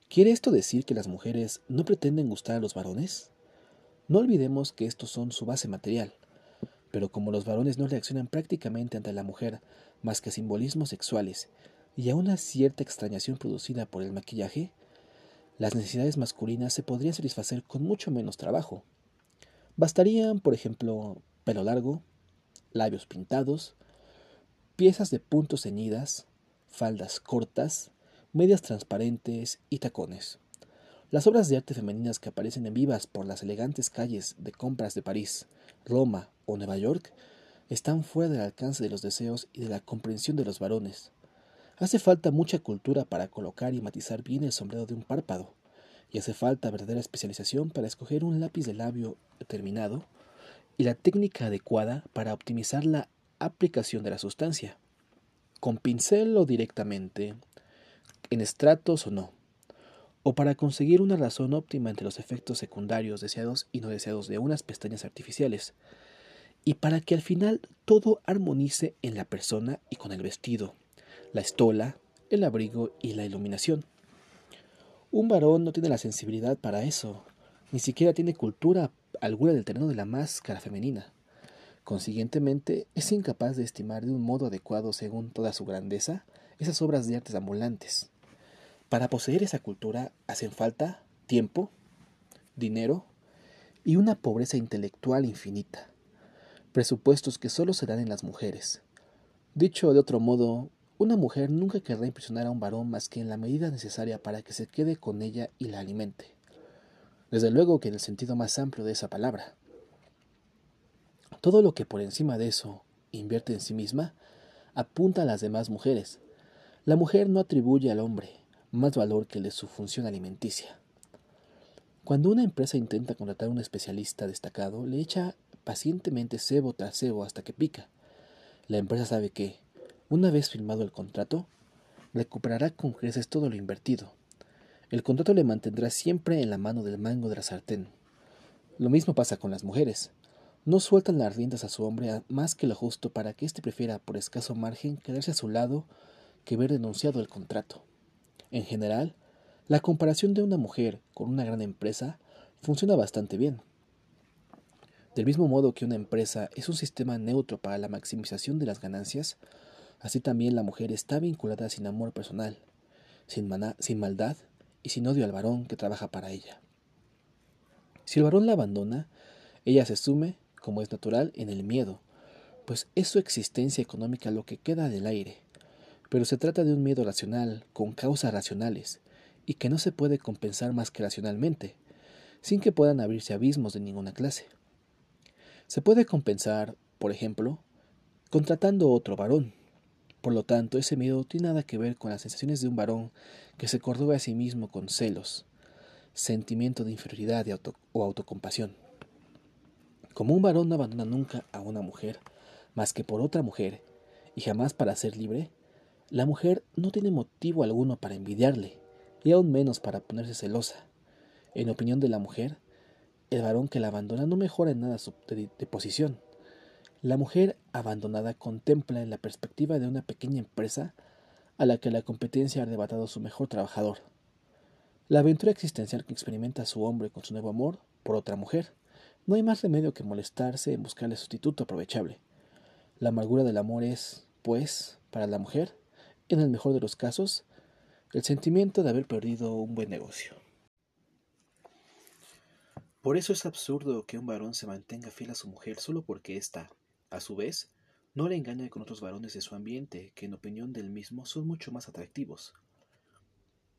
¿Quiere esto decir que las mujeres no pretenden gustar a los varones? No olvidemos que estos son su base material, pero como los varones no reaccionan prácticamente ante la mujer más que simbolismos sexuales y a una cierta extrañación producida por el maquillaje, las necesidades masculinas se podrían satisfacer con mucho menos trabajo. Bastarían, por ejemplo, pelo largo, labios pintados, piezas de puntos ceñidas, faldas cortas, medias transparentes y tacones. Las obras de arte femeninas que aparecen en vivas por las elegantes calles de compras de París, Roma o Nueva York están fuera del alcance de los deseos y de la comprensión de los varones. Hace falta mucha cultura para colocar y matizar bien el sombrero de un párpado, y hace falta verdadera especialización para escoger un lápiz de labio determinado y la técnica adecuada para optimizar la aplicación de la sustancia. Con pincel o directamente, en estratos o no, o para conseguir una razón óptima entre los efectos secundarios deseados y no deseados de unas pestañas artificiales, y para que al final todo armonice en la persona y con el vestido, la estola, el abrigo y la iluminación. Un varón no tiene la sensibilidad para eso, ni siquiera tiene cultura alguna del terreno de la máscara femenina. Consiguientemente, es incapaz de estimar de un modo adecuado, según toda su grandeza, esas obras de artes ambulantes. Para poseer esa cultura hacen falta tiempo, dinero y una pobreza intelectual infinita, presupuestos que solo se dan en las mujeres. Dicho de otro modo, una mujer nunca querrá impresionar a un varón más que en la medida necesaria para que se quede con ella y la alimente. Desde luego que en el sentido más amplio de esa palabra. Todo lo que por encima de eso invierte en sí misma apunta a las demás mujeres. La mujer no atribuye al hombre, más valor que el de su función alimenticia. Cuando una empresa intenta contratar a un especialista destacado, le echa pacientemente cebo tras cebo hasta que pica. La empresa sabe que, una vez firmado el contrato, recuperará con creces todo lo invertido. El contrato le mantendrá siempre en la mano del mango de la sartén. Lo mismo pasa con las mujeres. No sueltan las riendas a su hombre más que lo justo para que éste prefiera, por escaso margen, quedarse a su lado que ver denunciado el contrato. En general, la comparación de una mujer con una gran empresa funciona bastante bien. Del mismo modo que una empresa es un sistema neutro para la maximización de las ganancias, así también la mujer está vinculada sin amor personal, sin, maldad y sin odio al varón que trabaja para ella. Si el varón la abandona, ella se sume, como es natural, en el miedo, pues es su existencia económica lo que queda del aire. Pero se trata de un miedo racional, con causas racionales, y que no se puede compensar más que racionalmente, sin que puedan abrirse abismos de ninguna clase. Se puede compensar, por ejemplo, contratando otro varón. Por lo tanto, ese miedo tiene nada que ver con las sensaciones de un varón que se cordoba a sí mismo con celos, sentimiento de inferioridad o autocompasión. Como un varón no abandona nunca a una mujer más que por otra mujer, y jamás para ser libre, la mujer no tiene motivo alguno para envidiarle, y aún menos para ponerse celosa. En opinión de la mujer, el varón que la abandona no mejora en nada su de, posición. La mujer abandonada contempla en la perspectiva de una pequeña empresa a la que la competencia ha arrebatado su mejor trabajador. La aventura existencial que experimenta su hombre con su nuevo amor por otra mujer. No hay más remedio que molestarse en buscarle sustituto aprovechable. La amargura del amor es, pues, para la mujer, en el mejor de los casos, el sentimiento de haber perdido un buen negocio. Por eso es absurdo que un varón se mantenga fiel a su mujer solo porque ésta, a su vez, no le engaña con otros varones de su ambiente que en opinión del mismo son mucho más atractivos.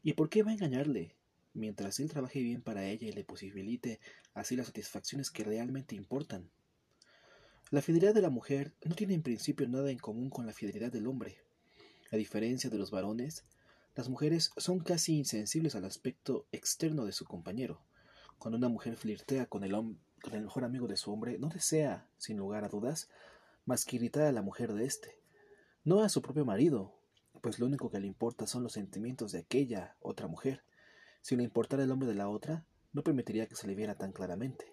¿Y por qué va a engañarle? Mientras él trabaje bien para ella y le posibilite así las satisfacciones que realmente importan. La fidelidad de la mujer no tiene en principio nada en común con la fidelidad del hombre. A diferencia de los varones, las mujeres son casi insensibles al aspecto externo de su compañero. Cuando una mujer flirtea con el, el mejor amigo de su hombre, no desea, sin lugar a dudas, más que irritar a la mujer de éste, no a su propio marido, pues lo único que le importa son los sentimientos de aquella otra mujer. Si le importara el hombre de la otra, no permitiría que se le viera tan claramente.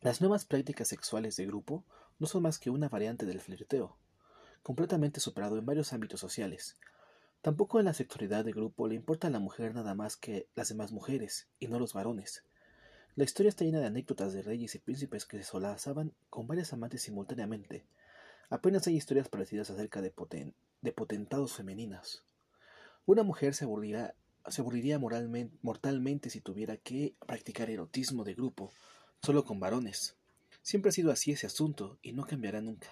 Las nuevas prácticas sexuales de grupo no son más que una variante del flirteo, completamente superado en varios ámbitos sociales, Tampoco en la sexualidad de grupo le importa a la mujer nada más que las demás mujeres, y no los varones. La historia está llena de anécdotas de reyes y príncipes que se solazaban con varias amantes simultáneamente. Apenas hay historias parecidas acerca de, de potentados femeninas. Una mujer se aburriría, se aburriría mortalmente si tuviera que practicar erotismo de grupo, solo con varones. Siempre ha sido así ese asunto, y no cambiará nunca.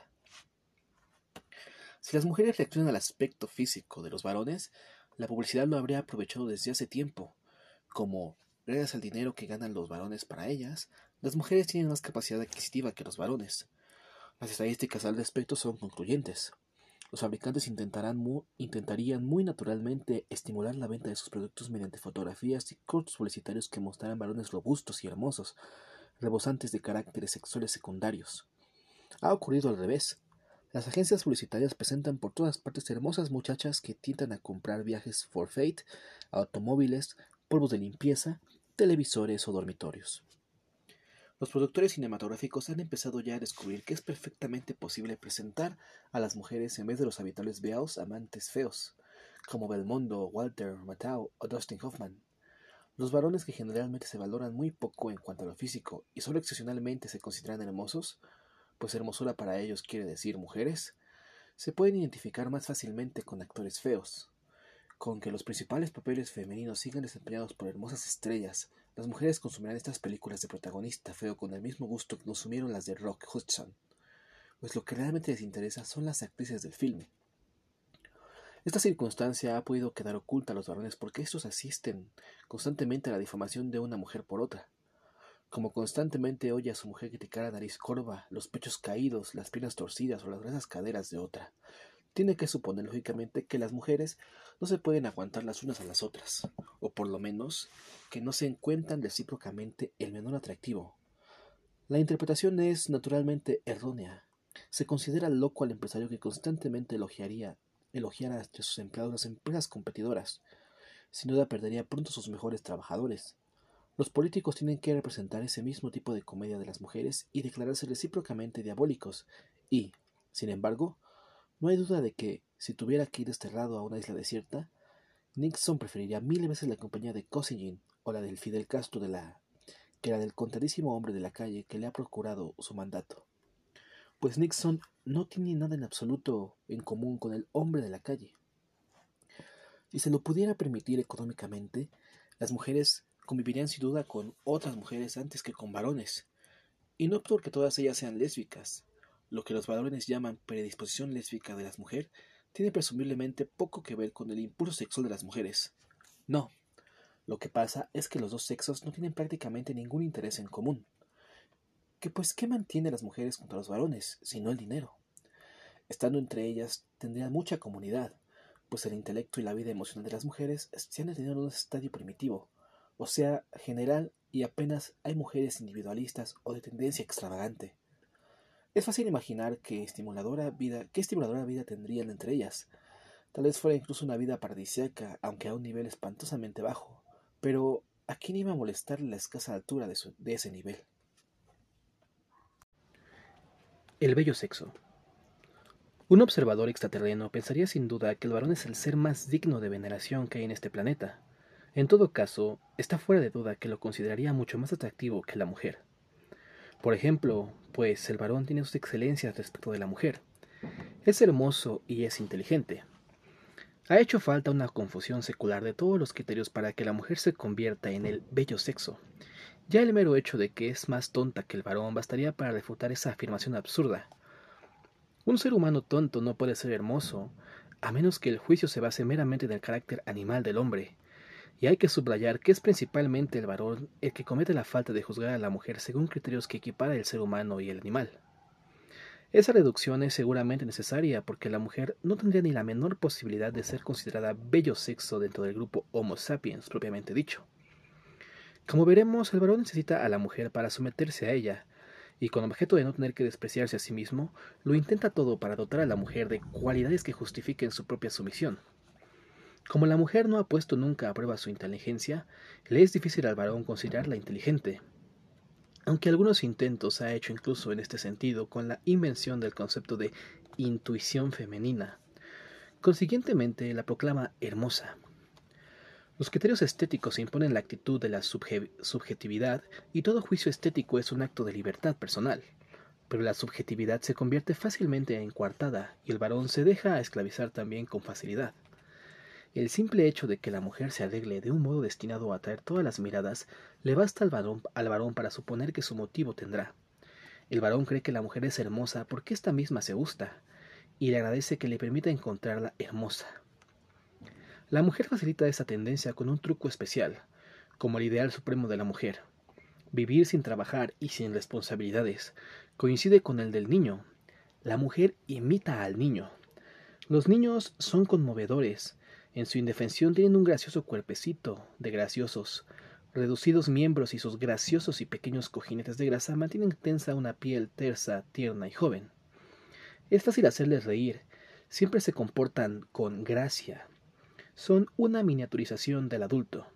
Si las mujeres reaccionan al aspecto físico de los varones, la publicidad lo habría aprovechado desde hace tiempo. Como, gracias al dinero que ganan los varones para ellas, las mujeres tienen más capacidad adquisitiva que los varones. Las estadísticas al respecto son concluyentes. Los fabricantes intentarían muy naturalmente estimular la venta de sus productos mediante fotografías y cortos publicitarios que mostraran varones robustos y hermosos, rebosantes de caracteres sexuales secundarios. Ha ocurrido al revés. Las agencias publicitarias presentan por todas partes hermosas muchachas que tientan a comprar viajes for fate, automóviles, polvos de limpieza, televisores o dormitorios. Los productores cinematográficos han empezado ya a descubrir que es perfectamente posible presentar a las mujeres en vez de los habituales beaos amantes feos, como Belmondo, Walter Matthau o Dustin Hoffman. Los varones que generalmente se valoran muy poco en cuanto a lo físico y solo excepcionalmente se consideran hermosos, pues hermosura para ellos quiere decir mujeres, se pueden identificar más fácilmente con actores feos. Con que los principales papeles femeninos sigan desempeñados por hermosas estrellas, las mujeres consumirán estas películas de protagonista feo con el mismo gusto que consumieron las de Rock Hudson, pues lo que realmente les interesa son las actrices del filme. Esta circunstancia ha podido quedar oculta a los varones porque estos asisten constantemente a la difamación de una mujer por otra, como constantemente oye a su mujer criticar la nariz corva, los pechos caídos, las piernas torcidas o las gruesas caderas de otra. Tiene que suponer lógicamente que las mujeres no se pueden aguantar las unas a las otras, o por lo menos que no se encuentran recíprocamente el menor atractivo. La interpretación es naturalmente errónea. Se considera loco al empresario que constantemente elogiaría, elogiara entre sus empleados las empresas competidoras. Sin duda perdería pronto sus mejores trabajadores. Los políticos tienen que representar ese mismo tipo de comedia de las mujeres y declararse recíprocamente diabólicos, y, sin embargo, no hay duda de que, si tuviera que ir desterrado a una isla desierta, Nixon preferiría mil veces la compañía de Kosygin o la del Fidel Castro de la que la del contadísimo hombre de la calle que le ha procurado su mandato. Pues Nixon no tiene nada en absoluto en común con el hombre de la calle. Si se lo pudiera permitir económicamente, las mujeres convivirían sin duda con otras mujeres antes que con varones, y no porque todas ellas sean lésbicas. Lo que los varones llaman predisposición lésbica de las mujeres tiene presumiblemente poco que ver con el impulso sexual de las mujeres. No, lo que pasa es que los dos sexos no tienen prácticamente ningún interés en común. Que pues, ¿qué mantiene a las mujeres contra los varones, sino el dinero? Estando entre ellas, tendrían mucha comunidad, pues el intelecto y la vida emocional de las mujeres se han detenido en un estadio primitivo, o sea, general, y apenas hay mujeres individualistas o de tendencia extravagante. Es fácil imaginar qué estimuladora vida, qué estimuladora vida tendrían entre ellas. Tal vez fuera incluso una vida paradisíaca, aunque a un nivel espantosamente bajo. Pero, ¿a quién iba a molestar la escasa altura de, de ese nivel? El bello sexo. Un observador extraterreno pensaría sin duda que el varón es el ser más digno de veneración que hay en este planeta. En todo caso, está fuera de duda que lo consideraría mucho más atractivo que la mujer. Por ejemplo, pues el varón tiene sus excelencias respecto de la mujer. Es hermoso y es inteligente. Ha hecho falta una confusión secular de todos los criterios para que la mujer se convierta en el bello sexo. Ya el mero hecho de que es más tonta que el varón bastaría para refutar esa afirmación absurda. Un ser humano tonto no puede ser hermoso, a menos que el juicio se base meramente en el carácter animal del hombre, y hay que subrayar que es principalmente el varón el que comete la falta de juzgar a la mujer según criterios que equipara el ser humano y el animal. Esa reducción es seguramente necesaria porque la mujer no tendría ni la menor posibilidad de ser considerada bello sexo dentro del grupo Homo sapiens propiamente dicho. Como veremos, el varón necesita a la mujer para someterse a ella, y con objeto de no tener que despreciarse a sí mismo, lo intenta todo para dotar a la mujer de cualidades que justifiquen su propia sumisión. Como la mujer no ha puesto nunca a prueba su inteligencia, le es difícil al varón considerarla inteligente. Aunque algunos intentos ha hecho incluso en este sentido con la invención del concepto de intuición femenina. Consiguientemente la proclama hermosa. Los criterios estéticos imponen la actitud de la subjetividad y todo juicio estético es un acto de libertad personal. Pero la subjetividad se convierte fácilmente en coartada y el varón se deja esclavizar también con facilidad. El simple hecho de que la mujer se arregle de un modo destinado a atraer todas las miradas le basta al varón, al varón para suponer que su motivo tendrá. El varón cree que la mujer es hermosa porque ésta misma se gusta, y le agradece que le permita encontrarla hermosa. La mujer facilita esa tendencia con un truco especial, como el ideal supremo de la mujer. Vivir sin trabajar y sin responsabilidades coincide con el del niño. La mujer imita al niño. Los niños son conmovedores, en su indefensión tienen un gracioso cuerpecito de graciosos, reducidos miembros y sus graciosos y pequeños cojinetes de grasa mantienen tensa una piel tersa, tierna y joven. Es fácil hacerles reír, siempre se comportan con gracia. Son una miniaturización del adulto.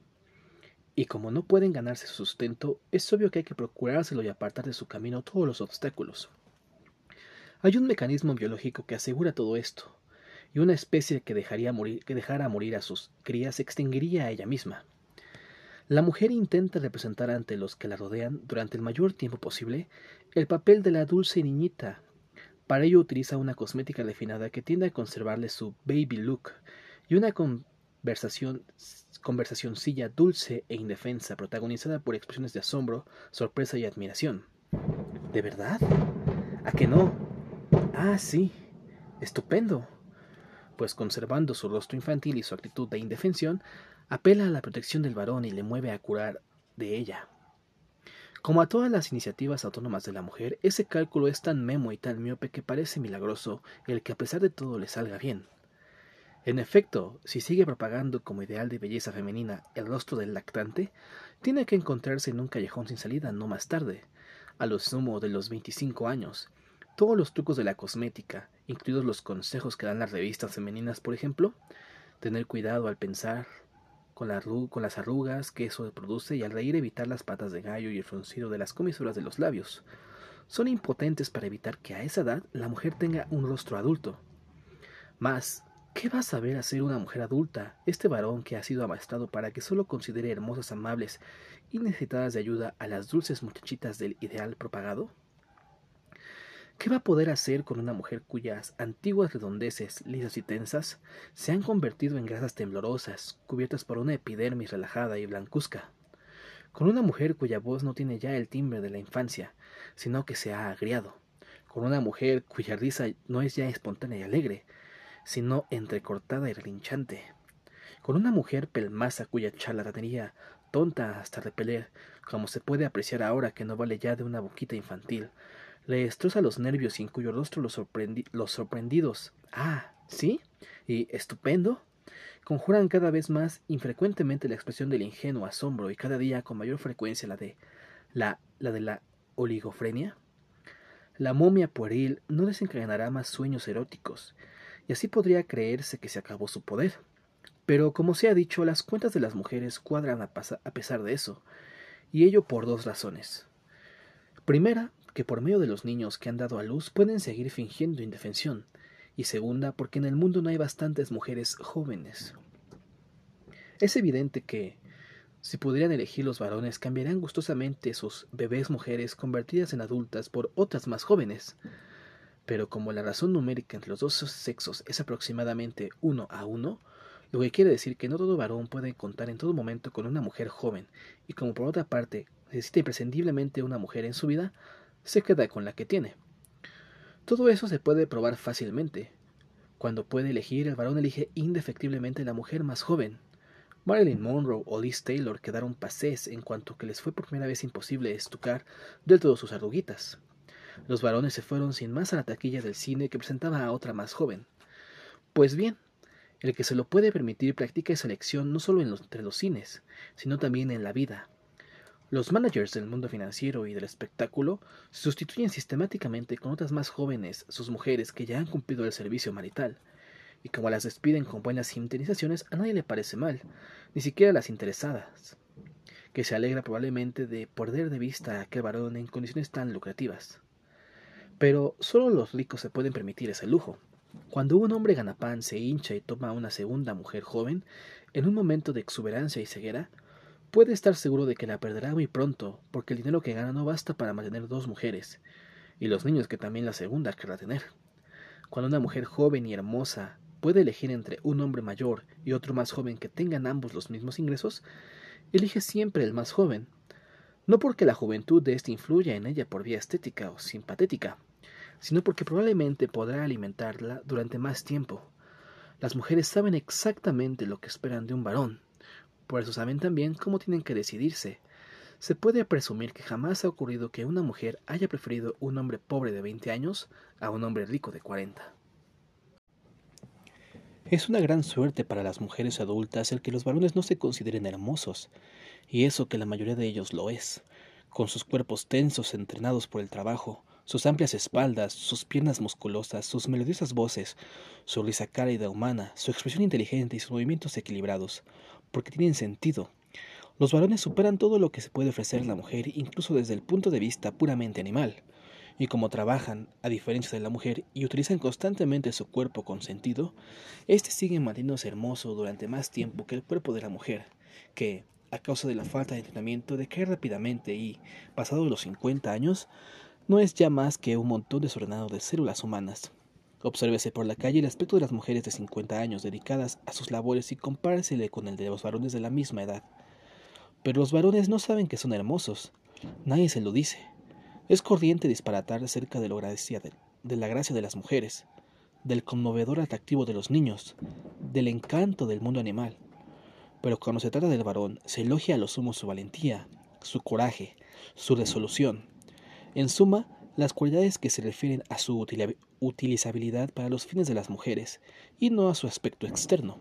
Y como no pueden ganarse su sustento, es obvio que hay que procurárselo y apartar de su camino todos los obstáculos. Hay un mecanismo biológico que asegura todo esto, y una especie que, dejaría morir, que dejara morir a sus crías se extinguiría a ella misma. La mujer intenta representar ante los que la rodean durante el mayor tiempo posible el papel de la dulce niñita. Para ello utiliza una cosmética refinada que tiende a conservarle su baby look y una conversación conversacioncilla dulce e indefensa protagonizada por expresiones de asombro, sorpresa y admiración. ¿De verdad? ¿A que no? Ah, sí. Estupendo pues conservando su rostro infantil y su actitud de indefensión, apela a la protección del varón y le mueve a curar de ella. Como a todas las iniciativas autónomas de la mujer, ese cálculo es tan memo y tan miope que parece milagroso el que a pesar de todo le salga bien. En efecto, si sigue propagando como ideal de belleza femenina el rostro del lactante, tiene que encontrarse en un callejón sin salida no más tarde, a lo sumo de los veinticinco años, todos los trucos de la cosmética, incluidos los consejos que dan las revistas femeninas, por ejemplo, tener cuidado al pensar con, las arrugas que eso produce y al reír evitar las patas de gallo y el fruncido de las comisuras de los labios, son impotentes para evitar que a esa edad la mujer tenga un rostro adulto. Mas, ¿Qué va a saber hacer una mujer adulta, este varón que ha sido amaestrado para que solo considere hermosas, amables y necesitadas de ayuda a las dulces muchachitas del ideal propagado? ¿Qué va a poder hacer con una mujer cuyas antiguas redondeces, lisas y tensas, se han convertido en grasas temblorosas, cubiertas por una epidermis relajada y blancuzca? Con una mujer cuya voz no tiene ya el timbre de la infancia, sino que se ha agriado. Con una mujer cuya risa no es ya espontánea y alegre, sino entrecortada y relinchante. Con una mujer pelmaza cuya charlatanería tonta hasta repeler, como se puede apreciar ahora que no vale ya de una boquita infantil, le destroza los nervios y en cuyo rostro los, sorprendidos, ah, ¿sí? y estupendo, conjuran cada vez más infrecuentemente la expresión del ingenuo asombro y cada día con mayor frecuencia la de la, la de la oligofrenia. La momia pueril no desencadenará más sueños eróticos, y así podría creerse que se acabó su poder. Pero, como se ha dicho, las cuentas de las mujeres cuadran a pesar de eso, y ello por dos razones. Primera, que por medio de los niños que han dado a luz pueden seguir fingiendo indefensión, y segunda, porque en el mundo no hay bastantes mujeres jóvenes. Es evidente que, si pudieran elegir los varones, cambiarían gustosamente sus bebés mujeres convertidas en adultas por otras más jóvenes. Pero como la razón numérica entre los dos sexos es aproximadamente uno a uno, lo que quiere decir que no todo varón puede contar en todo momento con una mujer joven, y como por otra parte necesita imprescindiblemente una mujer en su vida, se queda con la que tiene. Todo eso se puede probar fácilmente. Cuando puede elegir, el varón elige indefectiblemente la mujer más joven. Marilyn Monroe o Liz Taylor quedaron pasés en cuanto que les fue por primera vez imposible estucar del todo sus arruguitas. Los varones se fueron sin más a la taquilla del cine que presentaba a otra más joven. Pues bien, el que se lo puede permitir practica esa elección no solo entre los cines, sino también en la vida, los managers del mundo financiero y del espectáculo sustituyen sistemáticamente con otras más jóvenes, sus mujeres que ya han cumplido el servicio marital, y como las despiden con buenas indemnizaciones, a nadie le parece mal, ni siquiera a las interesadas, que se alegra probablemente de perder de vista a aquel varón en condiciones tan lucrativas. Pero solo los ricos se pueden permitir ese lujo. Cuando un hombre ganapán se hincha y toma a una segunda mujer joven, en un momento de exuberancia y ceguera, puede estar seguro de que la perderá muy pronto, porque el dinero que gana no basta para mantener dos mujeres, y los niños que también la segunda querrá tener. Cuando una mujer joven y hermosa puede elegir entre un hombre mayor y otro más joven que tengan ambos los mismos ingresos, elige siempre el más joven, no porque la juventud de éste influya en ella por vía estética o simpatética, sino porque probablemente podrá alimentarla durante más tiempo. Las mujeres saben exactamente lo que esperan de un varón, por eso saben también cómo tienen que decidirse. Se puede presumir que jamás ha ocurrido que una mujer haya preferido un hombre pobre de 20 años a un hombre rico de 40. Es una gran suerte para las mujeres adultas el que los varones no se consideren hermosos, y eso que la mayoría de ellos lo es, con sus cuerpos tensos entrenados por el trabajo, sus amplias espaldas, sus piernas musculosas, sus melodiosas voces, su risa cálida humana, su expresión inteligente y sus movimientos equilibrados, porque tienen sentido. Los varones superan todo lo que se puede ofrecer a la mujer, incluso desde el punto de vista puramente animal. Y como trabajan, a diferencia de la mujer, y utilizan constantemente su cuerpo con sentido, éste sigue manteniéndose hermoso durante más tiempo que el cuerpo de la mujer, que, a causa de la falta de entrenamiento, decae rápidamente y, pasados los 50 años, no es ya más que un montón desordenado de células humanas. Obsérvese por la calle el aspecto de las mujeres de 50 años dedicadas a sus labores y compáresele con el de los varones de la misma edad. Pero los varones no saben que son hermosos. Nadie se lo dice. Es corriente disparatar acerca de, lo gracia de, de la gracia de las mujeres, del conmovedor atractivo de los niños, del encanto del mundo animal. Pero cuando se trata del varón, se elogia a lo sumo su valentía, su coraje, su resolución. En suma, las cualidades que se refieren a su utilizabilidad para los fines de las mujeres y no a su aspecto externo.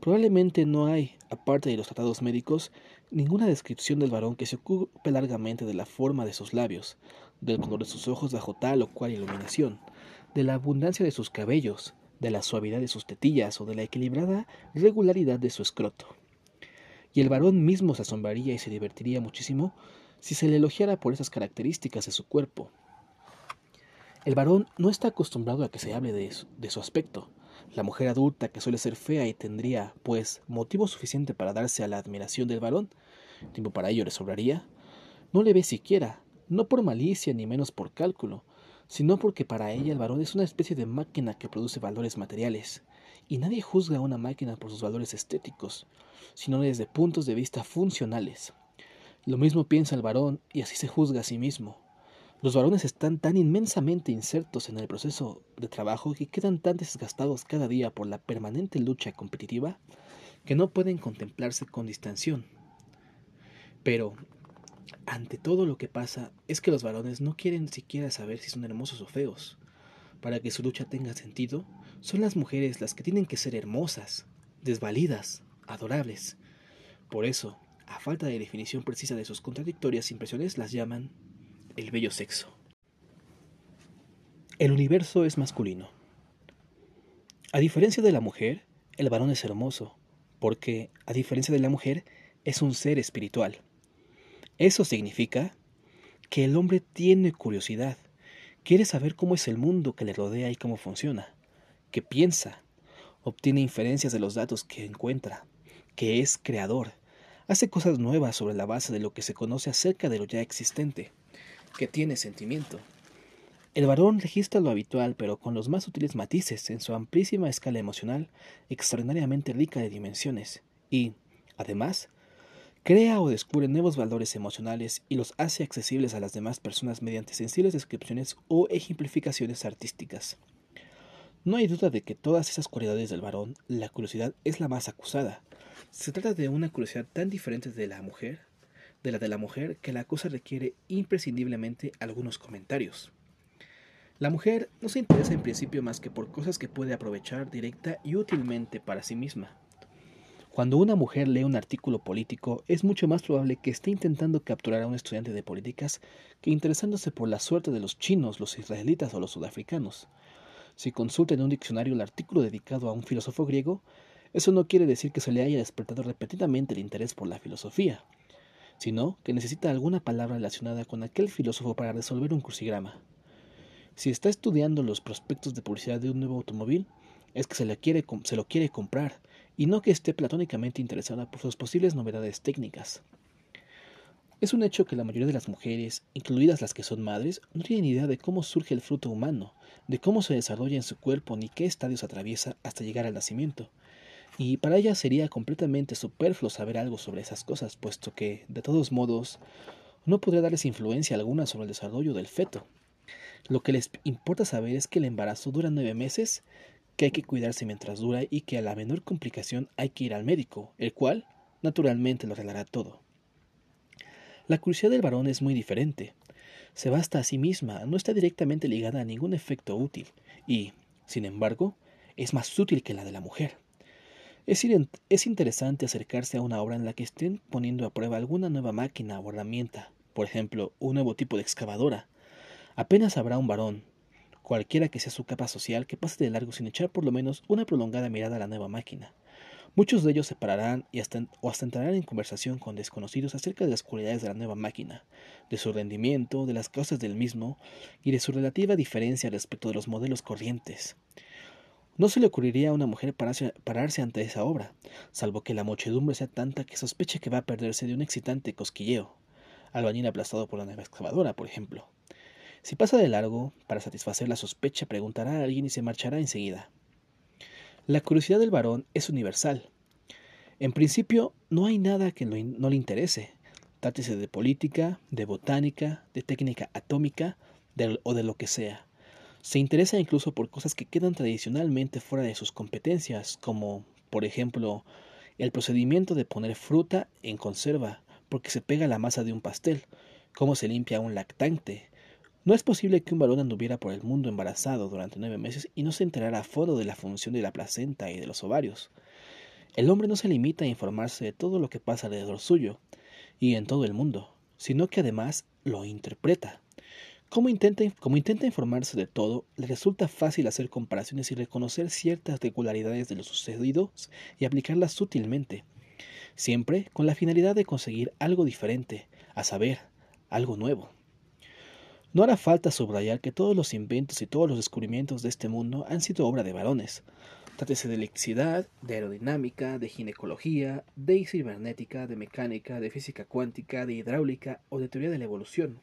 Probablemente no hay, aparte de los tratados médicos, ninguna descripción del varón que se ocupe largamente de la forma de sus labios, del color de sus ojos bajo tal o cual iluminación, de la abundancia de sus cabellos, de la suavidad de sus tetillas o de la equilibrada regularidad de su escroto. Y el varón mismo se asombraría y se divertiría muchísimo si se le elogiara por esas características de su cuerpo. El varón no está acostumbrado a que se hable de su, aspecto, La mujer adulta, que suele ser fea y tendría, pues, motivo suficiente para darse a la admiración del varón, tiempo para ello le sobraría, no le ve siquiera, no por malicia ni menos por cálculo, sino porque para ella el varón es una especie de máquina que produce valores materiales, y nadie juzga a una máquina por sus valores estéticos, sino desde puntos de vista funcionales. Lo mismo piensa el varón y así se juzga a sí mismo. Los varones están tan inmensamente insertos en el proceso de trabajo que quedan tan desgastados cada día por la permanente lucha competitiva que no pueden contemplarse con distensión. Pero, ante todo lo que pasa, es que los varones no quieren siquiera saber si son hermosos o feos. Para que su lucha tenga sentido, son las mujeres las que tienen que ser hermosas, desvalidas, adorables. Por eso, a falta de definición precisa de sus contradictorias impresiones, las llaman el bello sexo. El universo es masculino. A diferencia de la mujer, el varón es hermoso, porque, a diferencia de la mujer, es un ser espiritual. Eso significa que el hombre tiene curiosidad, quiere saber cómo es el mundo que le rodea y cómo funciona, que piensa, obtiene inferencias de los datos que encuentra, que es creador, hace cosas nuevas sobre la base de lo que se conoce acerca de lo ya existente que tiene sentimiento. El varón registra lo habitual, pero con los más sutiles matices en su amplísima escala emocional, extraordinariamente rica de dimensiones, y, además, crea o descubre nuevos valores emocionales y los hace accesibles a las demás personas mediante sensibles descripciones o ejemplificaciones artísticas. No hay duda de que todas esas cualidades del varón, la curiosidad es la más acusada. Se trata de una curiosidad tan diferente de la mujer de la de la mujer que la cosa requiere imprescindiblemente algunos comentarios. La mujer no se interesa en principio más que por cosas que puede aprovechar directa y útilmente para sí misma. Cuando una mujer lee un artículo político, es mucho más probable que esté intentando capturar a un estudiante de políticas que interesándose por la suerte de los chinos, los israelitas o los sudafricanos. Si consulta en un diccionario el artículo dedicado a un filósofo griego, eso no quiere decir que se le haya despertado repetidamente el interés por la filosofía, sino que necesita alguna palabra relacionada con aquel filósofo para resolver un crucigrama. Si está estudiando los prospectos de publicidad de un nuevo automóvil, es que se, se lo quiere comprar y no que esté platónicamente interesada por sus posibles novedades técnicas. Es un hecho que la mayoría de las mujeres, incluidas las que son madres, no tienen idea de cómo surge el fruto humano, de cómo se desarrolla en su cuerpo ni qué estadios atraviesa hasta llegar al nacimiento, y para ella sería completamente superfluo saber algo sobre esas cosas, puesto que, de todos modos, no podría darles influencia alguna sobre el desarrollo del feto. Lo que les importa saber es que el embarazo dura nueve meses, que hay que cuidarse mientras dura y que a la menor complicación hay que ir al médico, el cual, naturalmente, lo arreglará todo. La curiosidad del varón es muy diferente. Se basta a sí misma, no está directamente ligada a ningún efecto útil, y, sin embargo, es más útil que la de la mujer. Es, interesante acercarse a una obra en la que estén poniendo a prueba alguna nueva máquina o herramienta, por ejemplo, un nuevo tipo de excavadora. Apenas habrá un varón, cualquiera que sea su capa social, que pase de largo sin echar por lo menos una prolongada mirada a la nueva máquina. Muchos de ellos se pararán y hasta, o hasta entrarán en conversación con desconocidos acerca de las cualidades de la nueva máquina, de su rendimiento, de las causas del mismo y de su relativa diferencia respecto de los modelos corrientes. No se le ocurriría a una mujer pararse, ante esa obra, salvo que la muchedumbre sea tanta que sospeche que va a perderse de un excitante cosquilleo, albañil aplastado por la nueva excavadora, por ejemplo. Si pasa de largo, para satisfacer la sospecha preguntará a alguien y se marchará enseguida. La curiosidad del varón es universal. En principio, no hay nada que no le interese, trátese de política, de botánica, de técnica atómica o de lo que sea. Se interesa incluso por cosas que quedan tradicionalmente fuera de sus competencias, como, por ejemplo, el procedimiento de poner fruta en conserva porque se pega la masa de un pastel, cómo se limpia un lactante. No es posible que un varón anduviera por el mundo embarazado durante nueve meses y no se enterara a fondo de la función de la placenta y de los ovarios. El hombre no se limita a informarse de todo lo que pasa alrededor suyo y en todo el mundo, sino que además lo interpreta. Como intenta, intenta informarse de todo, le resulta fácil hacer comparaciones y reconocer ciertas regularidades de lo sucedido y aplicarlas sutilmente, siempre con la finalidad de conseguir algo diferente, a saber, algo nuevo. No hará falta subrayar que todos los inventos y todos los descubrimientos de este mundo han sido obra de varones. Trátese de electricidad, de aerodinámica, de ginecología, de cibernética, de mecánica, de física cuántica, de hidráulica o de teoría de la evolución.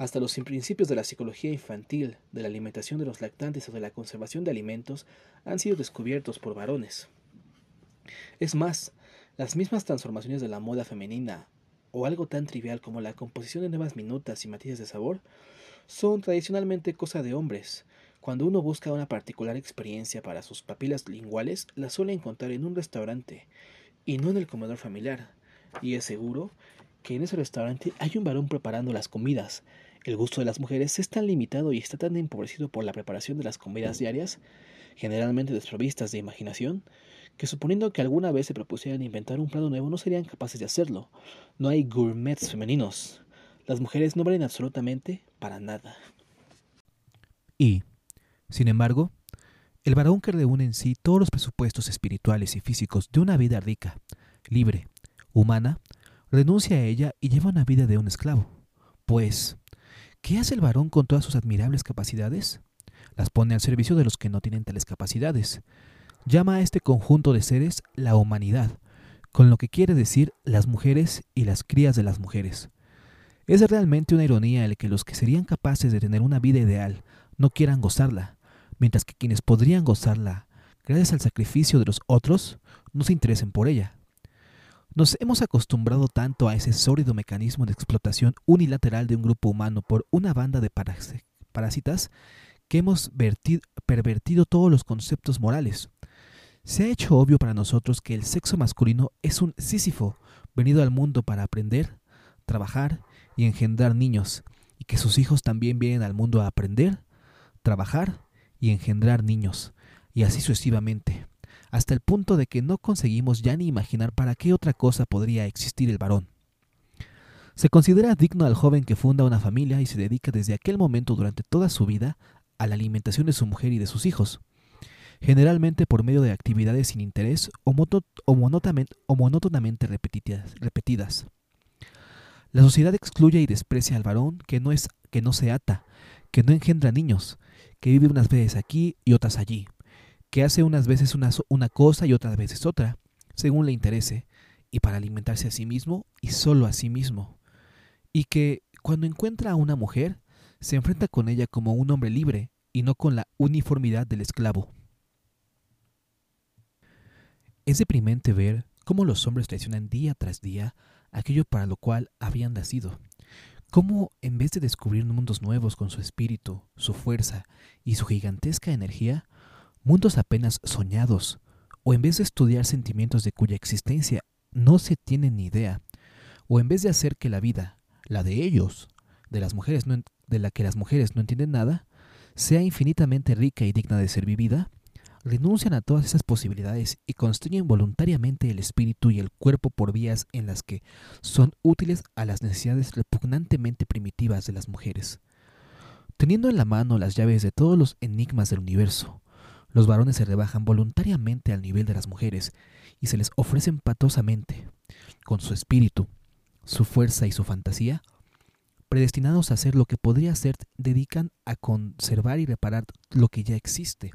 Hasta los principios de la psicología infantil, de la alimentación de los lactantes o de la conservación de alimentos han sido descubiertos por varones. Es más, las mismas transformaciones de la moda femenina o algo tan trivial como la composición de nuevas minutas y matices de sabor son tradicionalmente cosa de hombres. Cuando uno busca una particular experiencia para sus papilas linguales, la suele encontrar en un restaurante y no en el comedor familiar. Y es seguro que en ese restaurante hay un varón preparando las comidas. El gusto de las mujeres es tan limitado y está tan empobrecido por la preparación de las comidas diarias, generalmente desprovistas de imaginación, que suponiendo que alguna vez se propusieran inventar un plato nuevo no serían capaces de hacerlo. No hay gourmets femeninos. Las mujeres no valen absolutamente para nada. Y, sin embargo, el varón que reúne en sí todos los presupuestos espirituales y físicos de una vida rica, libre, humana, renuncia a ella y lleva una vida de un esclavo. Pues, ¿qué hace el varón con todas sus admirables capacidades? Las pone al servicio de los que no tienen tales capacidades. Llama a este conjunto de seres la humanidad, con lo que quiere decir las mujeres y las crías de las mujeres. Es realmente una ironía el que los que serían capaces de tener una vida ideal no quieran gozarla, mientras que quienes podrían gozarla gracias al sacrificio de los otros no se interesen por ella. Nos hemos acostumbrado tanto a ese sólido mecanismo de explotación unilateral de un grupo humano por una banda de parásitas que hemos pervertido todos los conceptos morales. Se ha hecho obvio para nosotros que el sexo masculino es un Sísifo venido al mundo para aprender, trabajar y engendrar niños, y que sus hijos también vienen al mundo a aprender, trabajar y engendrar niños, y así sucesivamente hasta el punto de que no conseguimos ya ni imaginar para qué otra cosa podría existir el varón. Se considera digno al joven que funda una familia y se dedica desde aquel momento durante toda su vida a la alimentación de su mujer y de sus hijos, generalmente por medio de actividades sin interés o, monótonamente repetidas. La sociedad excluye y desprecia al varón que no, es, que no se ata, que no engendra niños, que vive unas veces aquí y otras allí, que hace unas veces una, una cosa y otras veces otra, según le interese, y para alimentarse a sí mismo y solo a sí mismo, y que cuando encuentra a una mujer, se enfrenta con ella como un hombre libre y no con la uniformidad del esclavo. Es deprimente ver cómo los hombres traicionan día tras día aquello para lo cual habían nacido, cómo en vez de descubrir mundos nuevos con su espíritu, su fuerza y su gigantesca energía, mundos apenas soñados, o en vez de estudiar sentimientos de cuya existencia no se tiene ni idea, o en vez de hacer que la vida, la de ellos, de las mujeres de la que las mujeres no entienden nada, sea infinitamente rica y digna de ser vivida, renuncian a todas esas posibilidades y construyen voluntariamente el espíritu y el cuerpo por vías en las que son útiles a las necesidades repugnantemente primitivas de las mujeres. Teniendo en la mano las llaves de todos los enigmas del universo, los varones se rebajan voluntariamente al nivel de las mujeres y se les ofrecen patosamente, con su espíritu, su fuerza y su fantasía, predestinados a hacer lo que podría ser, dedican a conservar y reparar lo que ya existe.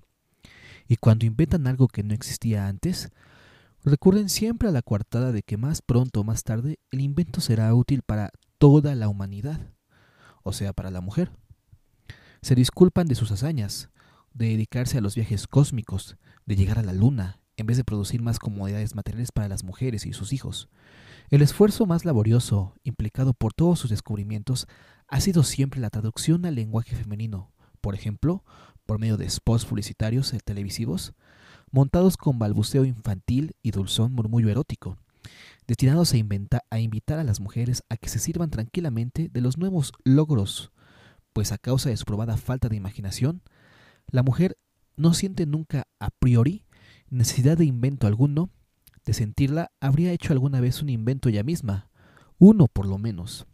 Y cuando inventan algo que no existía antes, recurren siempre a la coartada de que más pronto o más tarde el invento será útil para toda la humanidad, o sea, para la mujer. Se disculpan de sus hazañas, de dedicarse a los viajes cósmicos, de llegar a la luna, en vez de producir más comodidades materiales para las mujeres y sus hijos. El esfuerzo más laborioso, implicado por todos sus descubrimientos, ha sido siempre la traducción al lenguaje femenino, por ejemplo, por medio de spots publicitarios televisivos, montados con balbuceo infantil y dulzón murmullo erótico, destinados a, a invitar a las mujeres a que se sirvan tranquilamente de los nuevos logros, pues a causa de su probada falta de imaginación, la mujer no siente nunca a priori necesidad de invento alguno, de sentirla habría hecho alguna vez un invento ella misma, uno por lo menos.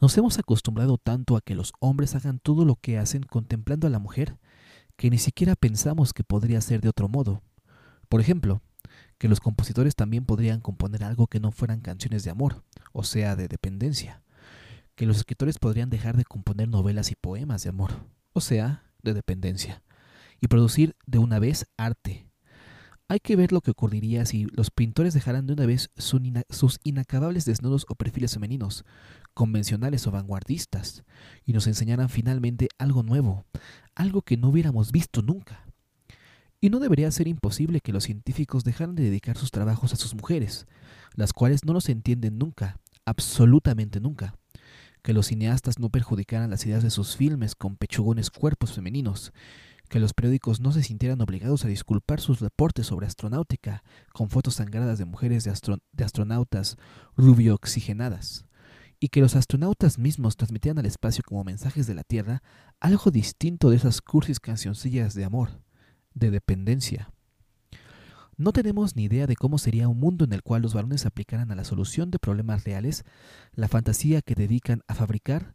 Nos hemos acostumbrado tanto a que los hombres hagan todo lo que hacen contemplando a la mujer, que ni siquiera pensamos que podría ser de otro modo. Por ejemplo, que los compositores también podrían componer algo que no fueran canciones de amor, o sea, de dependencia, que los escritores podrían dejar de componer novelas y poemas de amor, o sea, de dependencia, y producir de una vez arte. Hay que ver lo que ocurriría si los pintores dejaran de una vez sus inacabables desnudos o perfiles femeninos, convencionales o vanguardistas, y nos enseñaran finalmente algo nuevo, algo que no hubiéramos visto nunca. Y no debería ser imposible que los científicos dejaran de dedicar sus trabajos a sus mujeres, las cuales no los entienden nunca, absolutamente nunca que los cineastas no perjudicaran las ideas de sus filmes con pechugones cuerpos femeninos, que los periódicos no se sintieran obligados a disculpar sus reportes sobre astronáutica con fotos sangradas de mujeres de, astronautas rubio oxigenadas, y que los astronautas mismos transmitieran al espacio como mensajes de la Tierra algo distinto de esas cursis cancioncillas de amor, de dependencia. No tenemos ni idea de cómo sería un mundo en el cual los varones aplicaran a la solución de problemas reales la fantasía que dedican a fabricar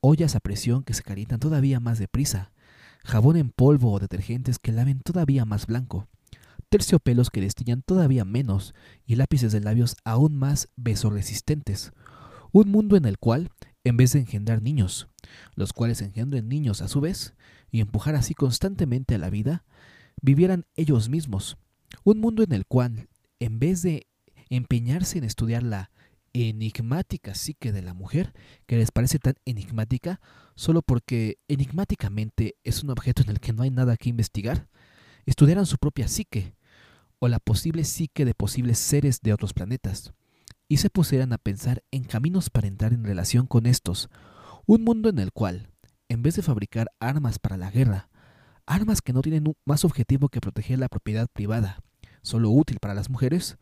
ollas a presión que se calientan todavía más deprisa, jabón en polvo o detergentes que laven todavía más blanco, terciopelos que destiñan todavía menos y lápices de labios aún más besoresistentes. Un mundo en el cual, en vez de engendrar niños, los cuales engendren niños a su vez, y empujar así constantemente a la vida, vivieran ellos mismos, un mundo en el cual, en vez de empeñarse en estudiar la enigmática psique de la mujer, que les parece tan enigmática, solo porque enigmáticamente es un objeto en el que no hay nada que investigar, estudiaran su propia psique, o la posible psique de posibles seres de otros planetas, y se pusieran a pensar en caminos para entrar en relación con estos, un mundo en el cual, en vez de fabricar armas para la guerra, armas que no tienen más objetivo que proteger la propiedad privada, solo útil para las mujeres,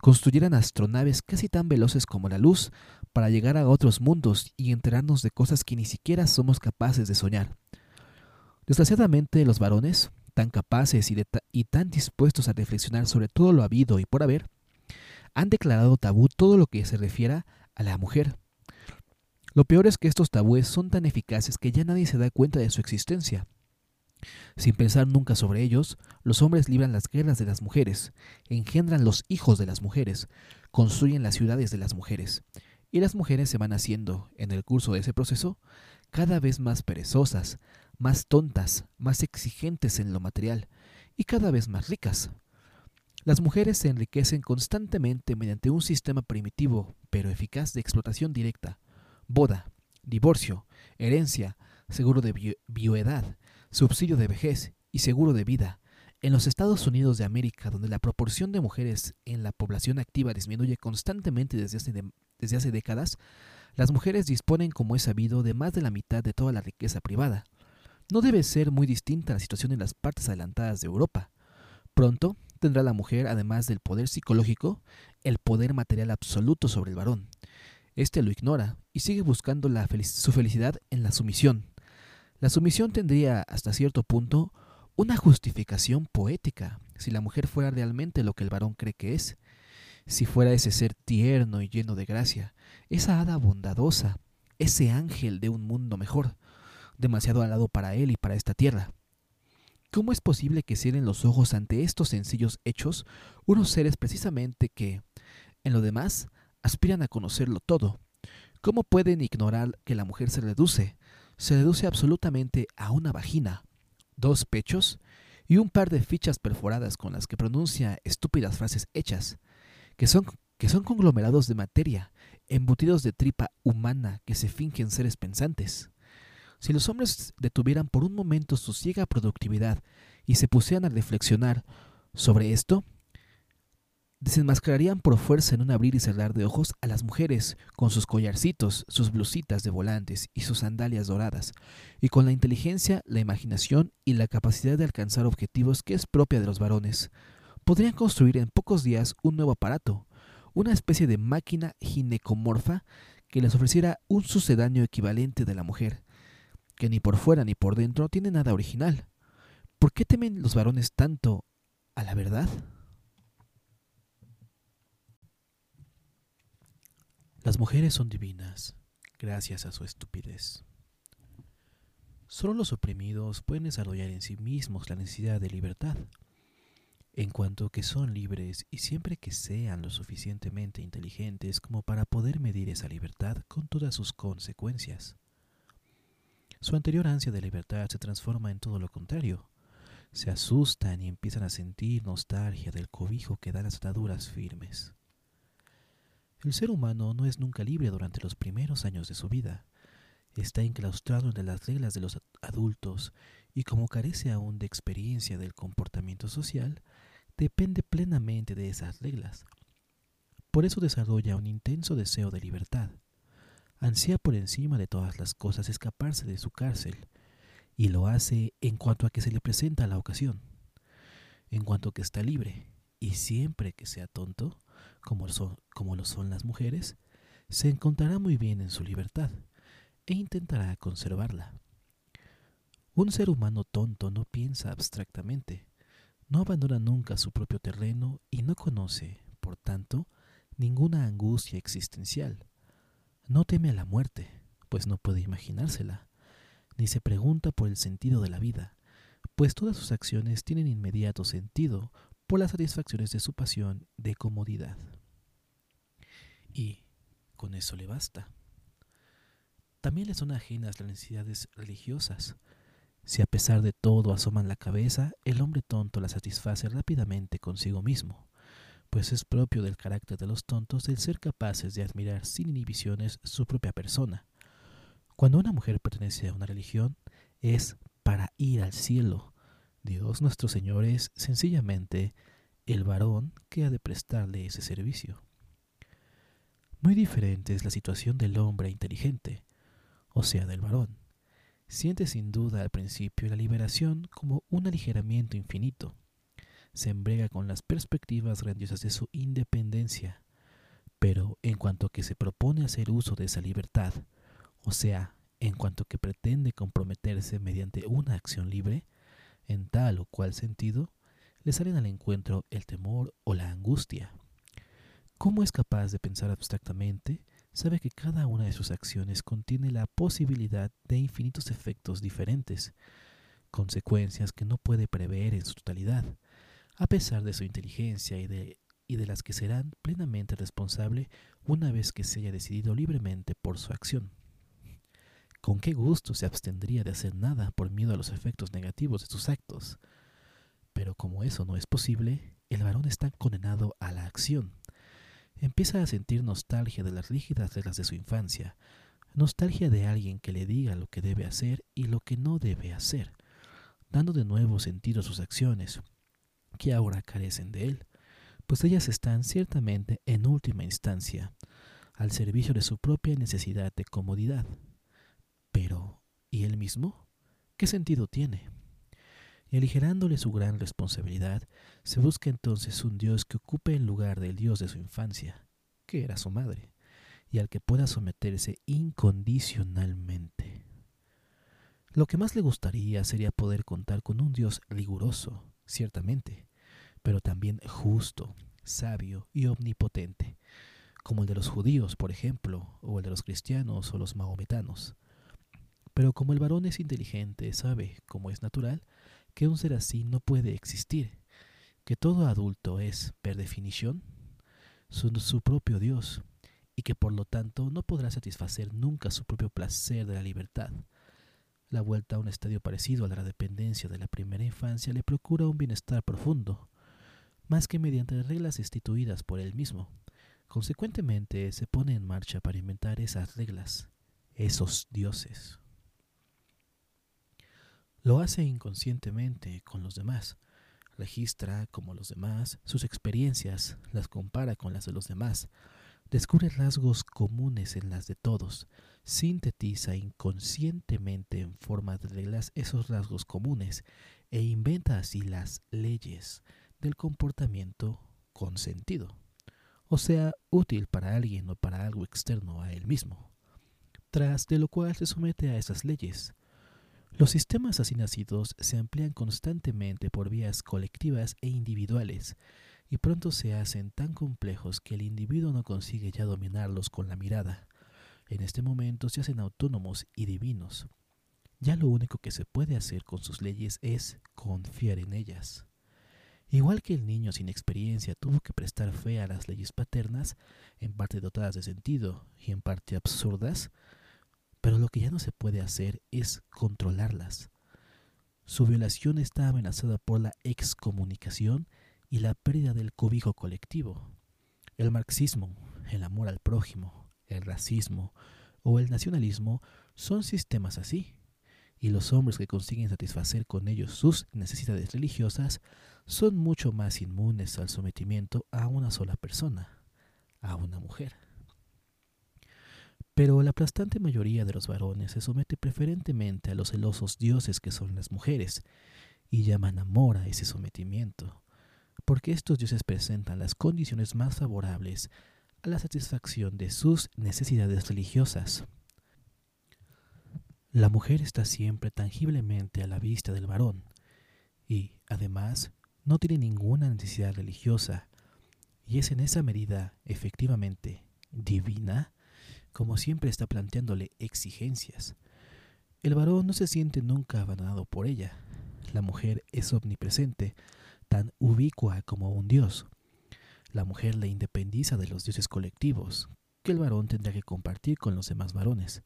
construyeran astronaves casi tan veloces como la luz para llegar a otros mundos y enterarnos de cosas que ni siquiera somos capaces de soñar. Desgraciadamente, los varones, tan capaces y, y tan dispuestos a reflexionar sobre todo lo habido y por haber, han declarado tabú todo lo que se refiera a la mujer. Lo peor es que estos tabúes son tan eficaces que ya nadie se da cuenta de su existencia. Sin pensar nunca sobre ellos, los hombres libran las guerras de las mujeres, engendran los hijos de las mujeres, construyen las ciudades de las mujeres, y las mujeres se van haciendo, en el curso de ese proceso, cada vez más perezosas, más tontas, más exigentes en lo material, y cada vez más ricas. Las mujeres se enriquecen constantemente mediante un sistema primitivo, pero eficaz de explotación directa, boda, divorcio, herencia, seguro de bioedad, subsidio de vejez y seguro de vida. En los Estados Unidos de América, donde la proporción de mujeres en la población activa disminuye constantemente desde hace, desde hace décadas, las mujeres disponen, como es sabido, de más de la mitad de toda la riqueza privada. No debe ser muy distinta la situación en las partes adelantadas de Europa. Pronto tendrá la mujer, además del poder psicológico, el poder material absoluto sobre el varón. Este lo ignora y sigue buscando su felicidad en la sumisión, la sumisión tendría, hasta cierto punto, una justificación poética si la mujer fuera realmente lo que el varón cree que es, si fuera ese ser tierno y lleno de gracia, esa hada bondadosa, ese ángel de un mundo mejor, demasiado alado para él y para esta tierra. ¿Cómo es posible que cierren los ojos ante estos sencillos hechos unos seres precisamente que, en lo demás, aspiran a conocerlo todo? ¿Cómo pueden ignorar que la mujer se reduce, se reduce absolutamente a una vagina, dos pechos y un par de fichas perforadas con las que pronuncia estúpidas frases hechas, que son, que son conglomerados de materia, embutidos de tripa humana que se fingen seres pensantes. Si los hombres detuvieran por un momento su ciega productividad y se pusieran a reflexionar sobre esto, desenmascararían por fuerza en un abrir y cerrar de ojos a las mujeres, con sus collarcitos, sus blusitas de volantes y sus sandalias doradas, y con la inteligencia, la imaginación y la capacidad de alcanzar objetivos que es propia de los varones. Podrían construir en pocos días un nuevo aparato, una especie de máquina ginecomorfa que les ofreciera un sucedáneo equivalente de la mujer, que ni por fuera ni por dentro tiene nada original. ¿Por qué temen los varones tanto a la verdad? Las mujeres son divinas gracias a su estupidez. Solo los oprimidos pueden desarrollar en sí mismos la necesidad de libertad, en cuanto que son libres y siempre que sean lo suficientemente inteligentes como para poder medir esa libertad con todas sus consecuencias. Su anterior ansia de libertad se transforma en todo lo contrario. se asustan y empiezan a sentir nostalgia del cobijo que dan las ataduras firmes. El ser humano no es nunca libre durante los primeros años de su vida. Está enclaustrado entre las reglas de los adultos y como carece aún de experiencia del comportamiento social, depende plenamente de esas reglas. Por eso desarrolla un intenso deseo de libertad. Ansía por encima de todas las cosas escaparse de su cárcel, y lo hace en cuanto a que se le presenta la ocasión, en cuanto a que está libre, y siempre que sea tonto, como, son, como lo son las mujeres, se encontrará muy bien en su libertad e intentará conservarla. Un ser humano tonto no piensa abstractamente, no abandona nunca su propio terreno y no conoce, por tanto, ninguna angustia existencial. No teme a la muerte, pues no puede imaginársela, ni se pregunta por el sentido de la vida, pues todas sus acciones tienen inmediato sentido por las satisfacciones de su pasión de comodidad. Y con eso le basta. También le son ajenas las necesidades religiosas. Si a pesar de todo asoman la cabeza, el hombre tonto la satisface rápidamente consigo mismo, pues es propio del carácter de los tontos el ser capaces de admirar sin inhibiciones su propia persona. Cuando una mujer pertenece a una religión, es para ir al cielo, Dios nuestro Señor es sencillamente el varón que ha de prestarle ese servicio. Muy diferente es la situación del hombre inteligente, o sea, del varón. Siente sin duda al principio la liberación como un aligeramiento infinito. Se embrega con las perspectivas grandiosas de su independencia, pero en cuanto que se propone hacer uso de esa libertad, o sea, en cuanto que pretende comprometerse mediante una acción libre, en tal o cual sentido, le salen al encuentro el temor o la angustia. ¿Cómo es capaz de pensar abstractamente? Sabe que cada una de sus acciones contiene la posibilidad de infinitos efectos diferentes, consecuencias que no puede prever en su totalidad, a pesar de su inteligencia y de, y de las que serán plenamente responsable una vez que se haya decidido libremente por su acción. ¿Con qué gusto se abstendría de hacer nada por miedo a los efectos negativos de sus actos? Pero como eso no es posible, el varón está condenado a la acción. Empieza a sentir nostalgia de las rígidas reglas de su infancia, nostalgia de alguien que le diga lo que debe hacer y lo que no debe hacer, dando de nuevo sentido a sus acciones, que ahora carecen de él, pues ellas están ciertamente en última instancia al servicio de su propia necesidad de comodidad. Pero, ¿y él mismo? ¿Qué sentido tiene? Y aligerándole su gran responsabilidad, se busca entonces un Dios que ocupe el lugar del Dios de su infancia, que era su madre, y al que pueda someterse incondicionalmente. Lo que más le gustaría sería poder contar con un Dios riguroso, ciertamente, pero también justo, sabio y omnipotente, como el de los judíos, por ejemplo, o el de los cristianos o los mahometanos. Pero como el varón es inteligente, sabe, como es natural, que un ser así no puede existir, que todo adulto es, per definición, su, su, propio Dios, y que por lo tanto no podrá satisfacer nunca su propio placer de la libertad. La vuelta a un estadio parecido a la dependencia de la primera infancia le procura un bienestar profundo, más que mediante reglas instituidas por él mismo. Consecuentemente se pone en marcha para inventar esas reglas, esos dioses. Lo hace inconscientemente con los demás. Registra, como los demás, sus experiencias, las compara con las de los demás, descubre rasgos comunes en las de todos, sintetiza inconscientemente en forma de reglas esos rasgos comunes e inventa así las leyes del comportamiento con sentido, o sea, útil para alguien o para algo externo a él mismo, tras de lo cual se somete a esas leyes, los sistemas así nacidos se amplían constantemente por vías colectivas e individuales, y pronto se hacen tan complejos que el individuo no consigue ya dominarlos con la mirada. En este momento se hacen autónomos y divinos. Ya lo único que se puede hacer con sus leyes es confiar en ellas. Igual que el niño sin experiencia tuvo que prestar fe a las leyes paternas, en parte dotadas de sentido y en parte absurdas, pero lo que ya no se puede hacer es controlarlas. su violación está amenazada por la excomunicación y la pérdida del cobijo colectivo. El marxismo, el amor al prójimo, el racismo o el nacionalismo son sistemas así, y los hombres que consiguen satisfacer con ellos sus necesidades religiosas son mucho más inmunes al sometimiento a una sola persona, a una mujer. Pero la aplastante mayoría de los varones se somete preferentemente a los celosos dioses que son las mujeres, y llaman amor a ese sometimiento, porque estos dioses presentan las condiciones más favorables a la satisfacción de sus necesidades religiosas. La mujer está siempre tangiblemente a la vista del varón, y, además, no tiene ninguna necesidad religiosa, y es en esa medida efectivamente divina como siempre está planteándole exigencias. El varón no se siente nunca abandonado por ella. La mujer es omnipresente, tan ubicua como un dios. La mujer le independiza de los dioses colectivos, que el varón tendrá que compartir con los demás varones.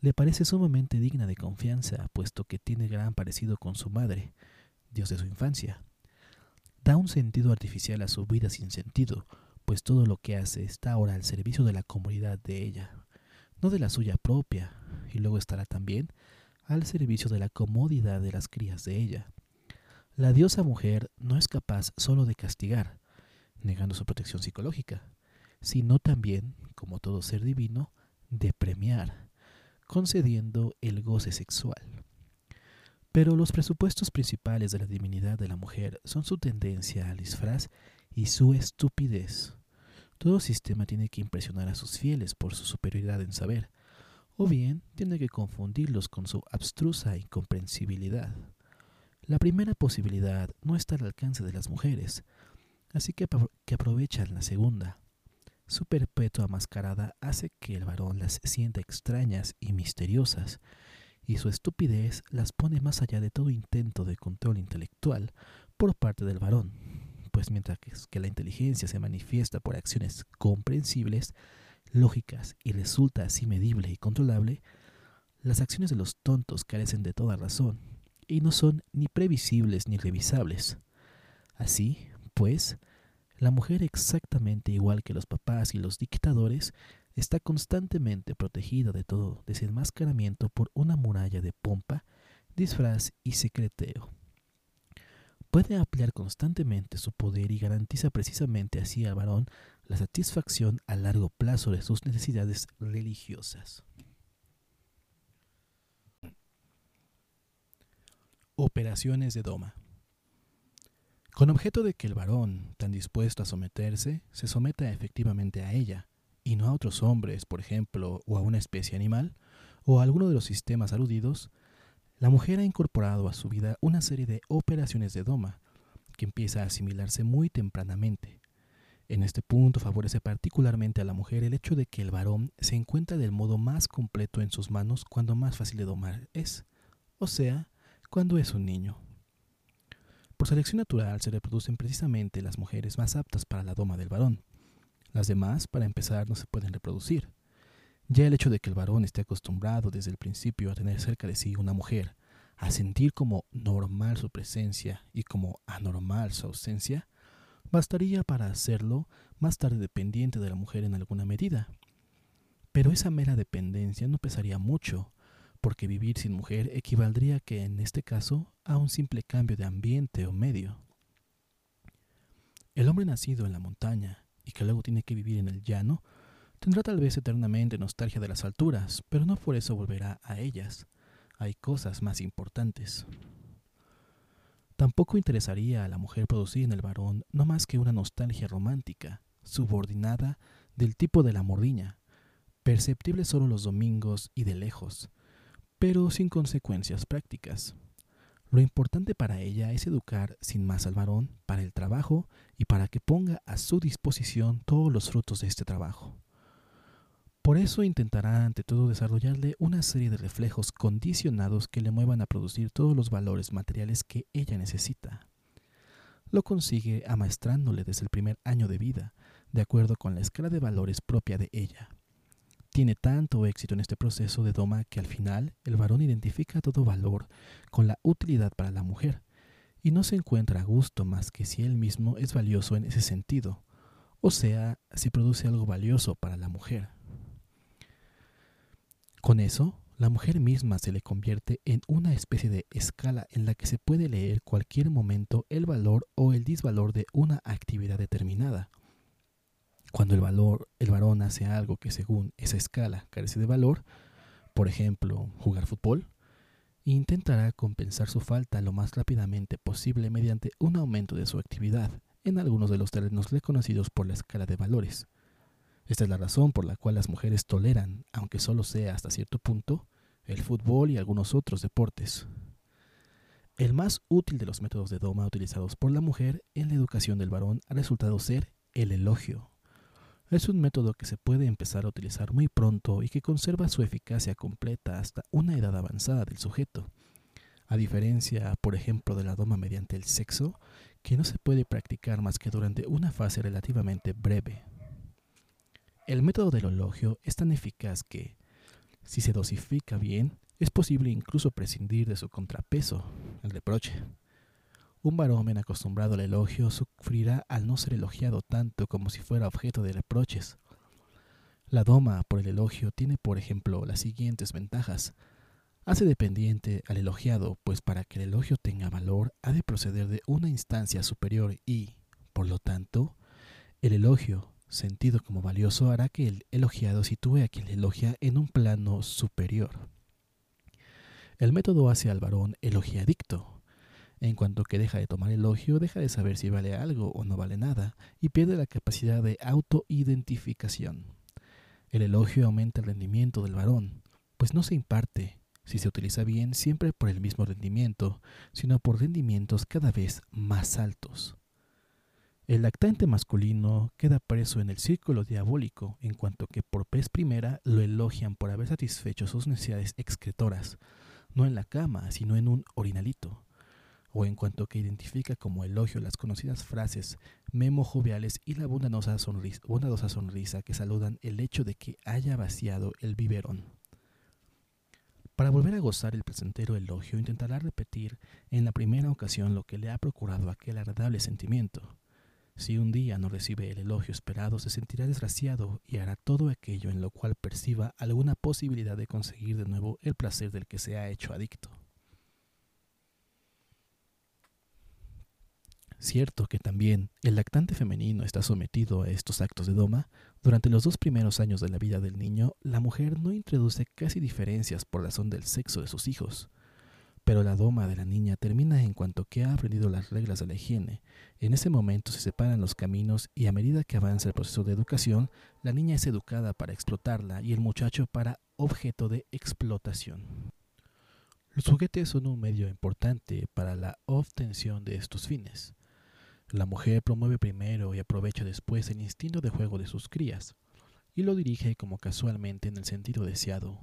Le parece sumamente digna de confianza, puesto que tiene gran parecido con su madre, dios de su infancia. Da un sentido artificial a su vida sin sentido, pues todo lo que hace está ahora al servicio de la comunidad de ella, no de la suya propia, y luego estará también al servicio de la comodidad de las crías de ella. La diosa mujer no es capaz solo de castigar, negando su protección psicológica, sino también, como todo ser divino, de premiar, concediendo el goce sexual. Pero los presupuestos principales de la divinidad de la mujer son su tendencia al disfraz y su estupidez. Todo sistema tiene que impresionar a sus fieles por su superioridad en saber, o bien tiene que confundirlos con su abstrusa incomprensibilidad. La primera posibilidad no está al alcance de las mujeres, así que, que aprovechan la segunda. Su perpetua mascarada hace que el varón las sienta extrañas y misteriosas, y su estupidez las pone más allá de todo intento de control intelectual por parte del varón pues mientras que la inteligencia se manifiesta por acciones comprensibles, lógicas y resulta así medible y controlable, las acciones de los tontos carecen de toda razón y no son ni previsibles ni revisables. Así, pues, la mujer exactamente igual que los papás y los dictadores está constantemente protegida de todo desenmascaramiento por una muralla de pompa, disfraz y secreteo puede ampliar constantemente su poder y garantiza precisamente así al varón la satisfacción a largo plazo de sus necesidades religiosas. Operaciones de Doma. Con objeto de que el varón, tan dispuesto a someterse, se someta efectivamente a ella, y no a otros hombres, por ejemplo, o a una especie animal, o a alguno de los sistemas aludidos, la mujer ha incorporado a su vida una serie de operaciones de doma que empieza a asimilarse muy tempranamente. En este punto favorece particularmente a la mujer el hecho de que el varón se encuentra del modo más completo en sus manos cuando más fácil de domar es, o sea, cuando es un niño. Por selección natural se reproducen precisamente las mujeres más aptas para la doma del varón. Las demás, para empezar, no se pueden reproducir. Ya el hecho de que el varón esté acostumbrado desde el principio a tener cerca de sí una mujer, a sentir como normal su presencia y como anormal su ausencia, bastaría para hacerlo más tarde dependiente de la mujer en alguna medida. Pero esa mera dependencia no pesaría mucho, porque vivir sin mujer equivaldría que en este caso a un simple cambio de ambiente o medio. El hombre nacido en la montaña y que luego tiene que vivir en el llano Tendrá tal vez eternamente nostalgia de las alturas, pero no por eso volverá a ellas. Hay cosas más importantes. Tampoco interesaría a la mujer producir en el varón no más que una nostalgia romántica, subordinada del tipo de la mordiña, perceptible solo los domingos y de lejos, pero sin consecuencias prácticas. Lo importante para ella es educar sin más al varón para el trabajo y para que ponga a su disposición todos los frutos de este trabajo. Por eso intentará ante todo desarrollarle una serie de reflejos condicionados que le muevan a producir todos los valores materiales que ella necesita. Lo consigue amaestrándole desde el primer año de vida, de acuerdo con la escala de valores propia de ella. tiene tanto éxito en este proceso de doma que al final el varón identifica todo valor con la utilidad para la mujer y no se encuentra a gusto más que si él mismo es valioso en ese sentido, o sea, si produce algo valioso para la mujer. Con eso, la mujer misma se le convierte en una especie de escala en la que se puede leer cualquier momento el valor o el disvalor de una actividad determinada. Cuando el valor, el varón hace algo que según esa escala carece de valor, por ejemplo, jugar fútbol, intentará compensar su falta lo más rápidamente posible mediante un aumento de su actividad en algunos de los terrenos reconocidos por la escala de valores. Esta es la razón por la cual las mujeres toleran, aunque solo sea hasta cierto punto, el fútbol y algunos otros deportes. El más útil de los métodos de doma utilizados por la mujer en la educación del varón ha resultado ser el elogio. Es un método que se puede empezar a utilizar muy pronto y que conserva su eficacia completa hasta una edad avanzada del sujeto. A diferencia, por ejemplo, de la doma mediante el sexo, que no se puede practicar más que durante una fase relativamente breve. El método del elogio es tan eficaz que, si se dosifica bien, es posible incluso prescindir de su contrapeso, el reproche. Un varón acostumbrado al elogio sufrirá al no ser elogiado tanto como si fuera objeto de reproches. La doma por el elogio tiene, por ejemplo, las siguientes ventajas. Hace dependiente al elogiado, pues para que el elogio tenga valor ha de proceder de una instancia superior y, por lo tanto, el elogio sentido como valioso hará que el elogiado sitúe a quien le elogia en un plano superior. El método hace al varón elogiadicto. En cuanto que deja de tomar elogio, deja de saber si vale algo o no vale nada, y pierde la capacidad de autoidentificación. El elogio aumenta el rendimiento del varón, pues no se imparte, si se utiliza bien, siempre por el mismo rendimiento, sino por rendimientos cada vez más altos. El lactante masculino queda preso en el círculo diabólico en cuanto que por vez primera lo elogian por haber satisfecho sus necesidades excretoras, no en la cama, sino en un orinalito, o en cuanto que identifica como elogio las conocidas frases memo joviales y la bondadosa sonrisa, bondadosa sonrisa que saludan el hecho de que haya vaciado el biberón. Para volver a gozar el placentero elogio, intentará repetir en la primera ocasión lo que le ha procurado aquel agradable sentimiento si un día no recibe el elogio esperado, se sentirá desgraciado y hará todo aquello en lo cual perciba alguna posibilidad de conseguir de nuevo el placer del que se ha hecho adicto. Cierto que también el lactante femenino está sometido a estos actos de doma, durante los dos primeros años de la vida del niño, la mujer no introduce casi diferencias por razón del sexo de sus hijos, pero la doma de la niña termina en cuanto que ha aprendido las reglas de la higiene. En ese momento se separan los caminos y a medida que avanza el proceso de educación, la niña es educada para explotarla y el muchacho para objeto de explotación. Los juguetes son un medio importante para la obtención de estos fines. La mujer promueve primero y aprovecha después el instinto de juego de sus crías, y lo dirige como casualmente en el sentido deseado,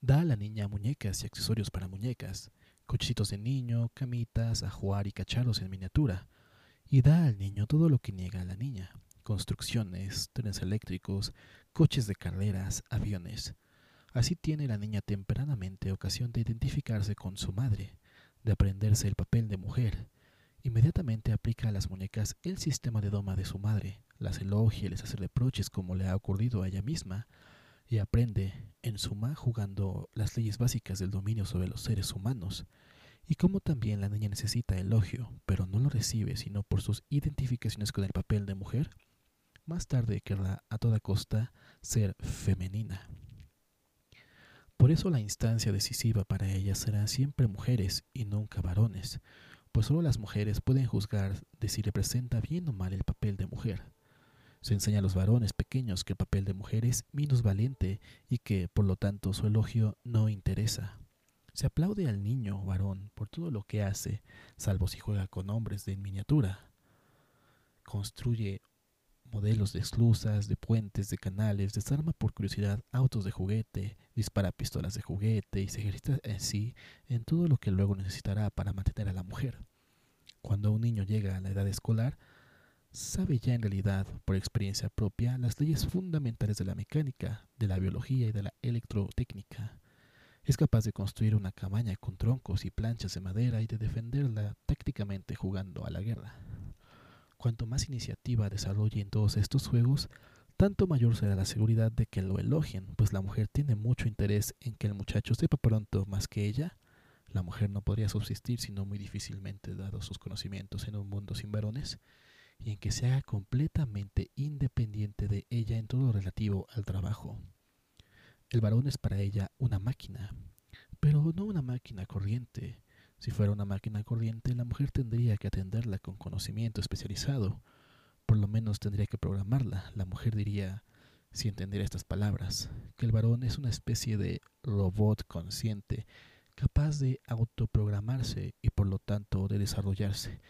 Da a la niña muñecas y accesorios para muñecas, cochecitos de niño, camitas, ajuar y cacharros en miniatura. Y da al niño todo lo que niega a la niña, construcciones, trenes eléctricos, coches de carreras, aviones. Así tiene la niña tempranamente ocasión de identificarse con su madre, de aprenderse el papel de mujer. Inmediatamente aplica a las muñecas el sistema de doma de su madre, las elogia y les hace reproches como le ha ocurrido a ella misma, y aprende, en suma, jugando las leyes básicas del dominio sobre los seres humanos, y como también la niña necesita elogio, pero no lo recibe sino por sus identificaciones con el papel de mujer, más tarde querrá a toda costa ser femenina. Por eso la instancia decisiva para ella será siempre mujeres y nunca varones, pues solo las mujeres pueden juzgar de si representa bien o mal el papel de mujer. Se enseña a los varones pequeños que el papel de mujer es valiente y que, por lo tanto, su elogio no interesa. Se aplaude al niño varón por todo lo que hace, salvo si juega con hombres de miniatura. Construye modelos de esclusas, de puentes, de canales, desarma por curiosidad autos de juguete, dispara pistolas de juguete y se ejercita en sí en todo lo que luego necesitará para mantener a la mujer. Cuando un niño llega a la edad escolar, sabe ya en realidad, por experiencia propia, las leyes fundamentales de la mecánica, de la biología y de la electrotécnica. Es capaz de construir una cabaña con troncos y planchas de madera y de defenderla tácticamente jugando a la guerra. Cuanto más iniciativa desarrolle en todos estos juegos, tanto mayor será la seguridad de que lo elogien, pues la mujer tiene mucho interés en que el muchacho sepa pronto más que ella. La mujer no podría subsistir sino muy difícilmente dados sus conocimientos en un mundo sin varones, y en que se haga completamente independiente de ella en todo lo relativo al trabajo. El varón es para ella una máquina, pero no una máquina corriente. Si fuera una máquina corriente, la mujer tendría que atenderla con conocimiento especializado. Por lo menos tendría que programarla. La mujer diría, si entendiera estas palabras, que el varón es una especie de robot consciente, capaz de autoprogramarse y por lo tanto de desarrollarse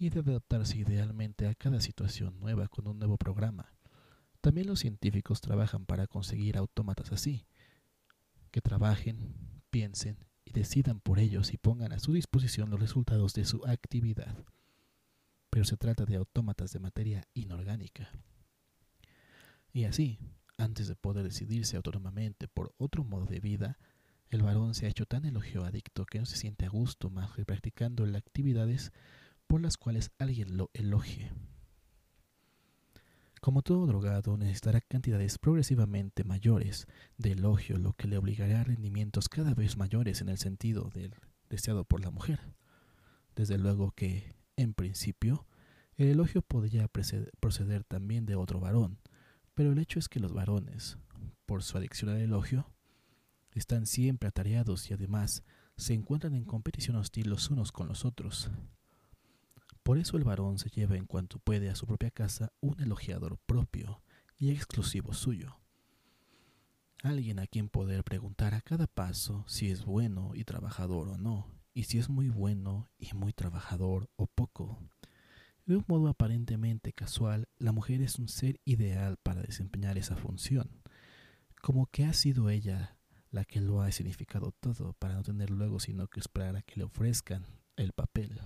y de adaptarse idealmente a cada situación nueva con un nuevo programa. También los científicos trabajan para conseguir autómatas así, que trabajen, piensen y decidan por ellos y pongan a su disposición los resultados de su actividad. Pero se trata de autómatas de materia inorgánica. Y así, antes de poder decidirse autónomamente por otro modo de vida, el varón se ha hecho tan elogio adicto que no se siente a gusto más que practicando las actividades por las cuales alguien lo elogie. Como todo drogado, necesitará cantidades progresivamente mayores de elogio, lo que le obligará a rendimientos cada vez mayores en el sentido del deseado por la mujer. Desde luego que, en principio, el elogio podría proceder también de otro varón, pero el hecho es que los varones, por su adicción al elogio, están siempre atareados y además se encuentran en competición hostil los unos con los otros, por eso el varón se lleva en cuanto puede a su propia casa un elogiador propio y exclusivo suyo. Alguien a quien poder preguntar a cada paso si es bueno y trabajador o no, y si es muy bueno y muy trabajador o poco. De un modo aparentemente casual, la mujer es un ser ideal para desempeñar esa función, como que ha sido ella la que lo ha significado todo, para no tener luego sino que esperar a que le ofrezcan el papel.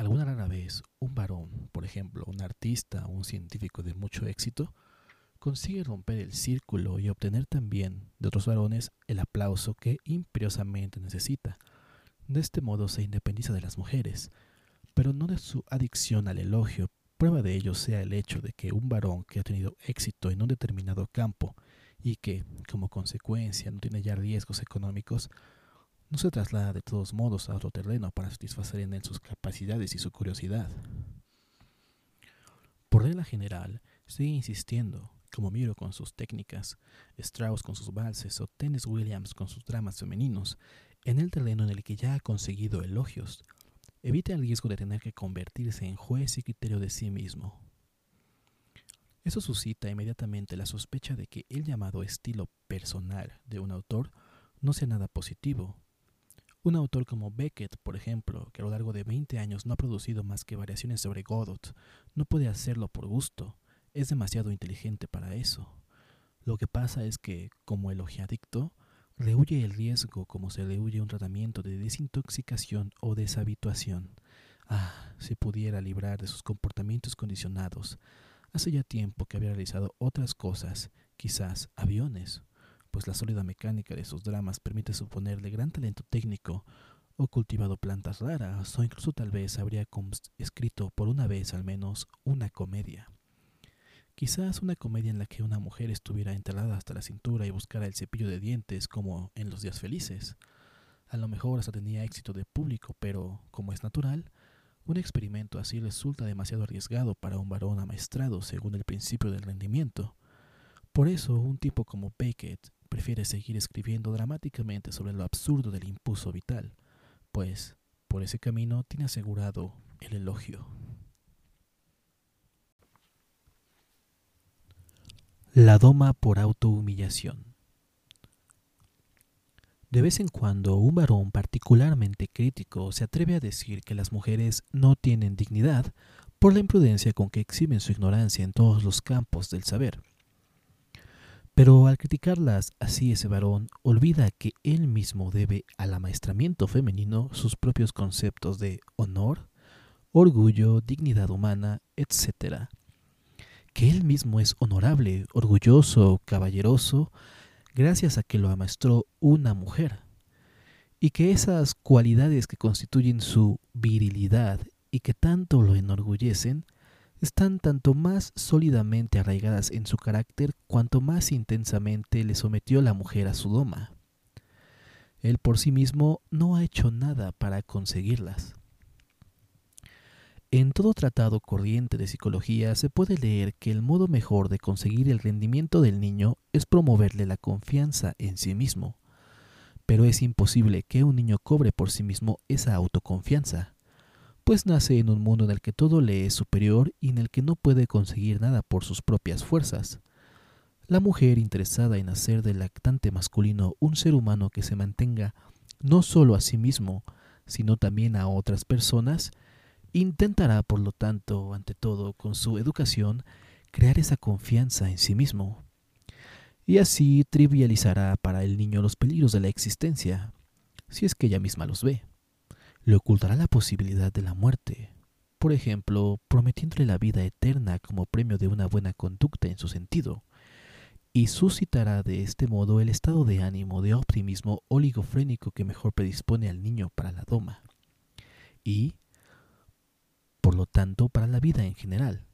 Alguna rara vez, un varón, por ejemplo, un artista o un científico de mucho éxito, consigue romper el círculo y obtener también de otros varones el aplauso que imperiosamente necesita. De este modo se independiza de las mujeres, pero no de su adicción al elogio. Prueba de ello sea el hecho de que un varón que ha tenido éxito en un determinado campo y que, como consecuencia, no tiene ya riesgos económicos, no se traslada de todos modos a otro terreno para satisfacer en él sus capacidades y su curiosidad. Por regla general, sigue insistiendo, como Miro con sus técnicas, Strauss con sus valses o Tennis Williams con sus dramas femeninos, en el terreno en el que ya ha conseguido elogios. Evita el riesgo de tener que convertirse en juez y criterio de sí mismo. Eso suscita inmediatamente la sospecha de que el llamado estilo personal de un autor no sea nada positivo, un autor como Beckett, por ejemplo, que a lo largo de 20 años no ha producido más que variaciones sobre Godot, no puede hacerlo por gusto, es demasiado inteligente para eso. Lo que pasa es que, como elogiadicto, rehuye el riesgo como se rehuye un tratamiento de desintoxicación o deshabituación. Ah, si pudiera librar de sus comportamientos condicionados. Hace ya tiempo que había realizado otras cosas, quizás aviones, pues la sólida mecánica de sus dramas permite suponerle gran talento técnico, o cultivado plantas raras, o incluso tal vez habría escrito por una vez al menos una comedia. Quizás una comedia en la que una mujer estuviera enterrada hasta la cintura y buscara el cepillo de dientes como en Los días felices. A lo mejor hasta tenía éxito de público, pero, como es natural, un experimento así resulta demasiado arriesgado para un varón amaestrado según el principio del rendimiento. Por eso, un tipo como Beckett prefiere seguir escribiendo dramáticamente sobre lo absurdo del impulso vital, pues por ese camino tiene asegurado el elogio. La doma por autohumillación. De vez en cuando un varón particularmente crítico se atreve a decir que las mujeres no tienen dignidad por la imprudencia con que exhiben su ignorancia en todos los campos del saber. Pero al criticarlas así ese varón olvida que él mismo debe al amaestramiento femenino sus propios conceptos de honor, orgullo, dignidad humana, etc. Que él mismo es honorable, orgulloso, caballeroso, gracias a que lo amaestró una mujer, y que esas cualidades que constituyen su virilidad y que tanto lo enorgullecen, están tanto más sólidamente arraigadas en su carácter cuanto más intensamente le sometió la mujer a su doma. Él por sí mismo no ha hecho nada para conseguirlas. En todo tratado corriente de psicología se puede leer que el modo mejor de conseguir el rendimiento del niño es promoverle la confianza en sí mismo. Pero es imposible que un niño cobre por sí mismo esa autoconfianza, pues nace en un mundo en el que todo le es superior y en el que no puede conseguir nada por sus propias fuerzas. La mujer interesada en hacer del lactante masculino un ser humano que se mantenga no solo a sí mismo, sino también a otras personas, intentará, por lo tanto, ante todo, con su educación, crear esa confianza en sí mismo. Y así trivializará para el niño los peligros de la existencia, si es que ella misma los ve. Le ocultará la posibilidad de la muerte, por ejemplo, prometiéndole la vida eterna como premio de una buena conducta en su sentido y suscitará de este modo el estado de ánimo de optimismo oligofrénico que mejor predispone al niño para la doma y, por lo tanto, para la vida en general.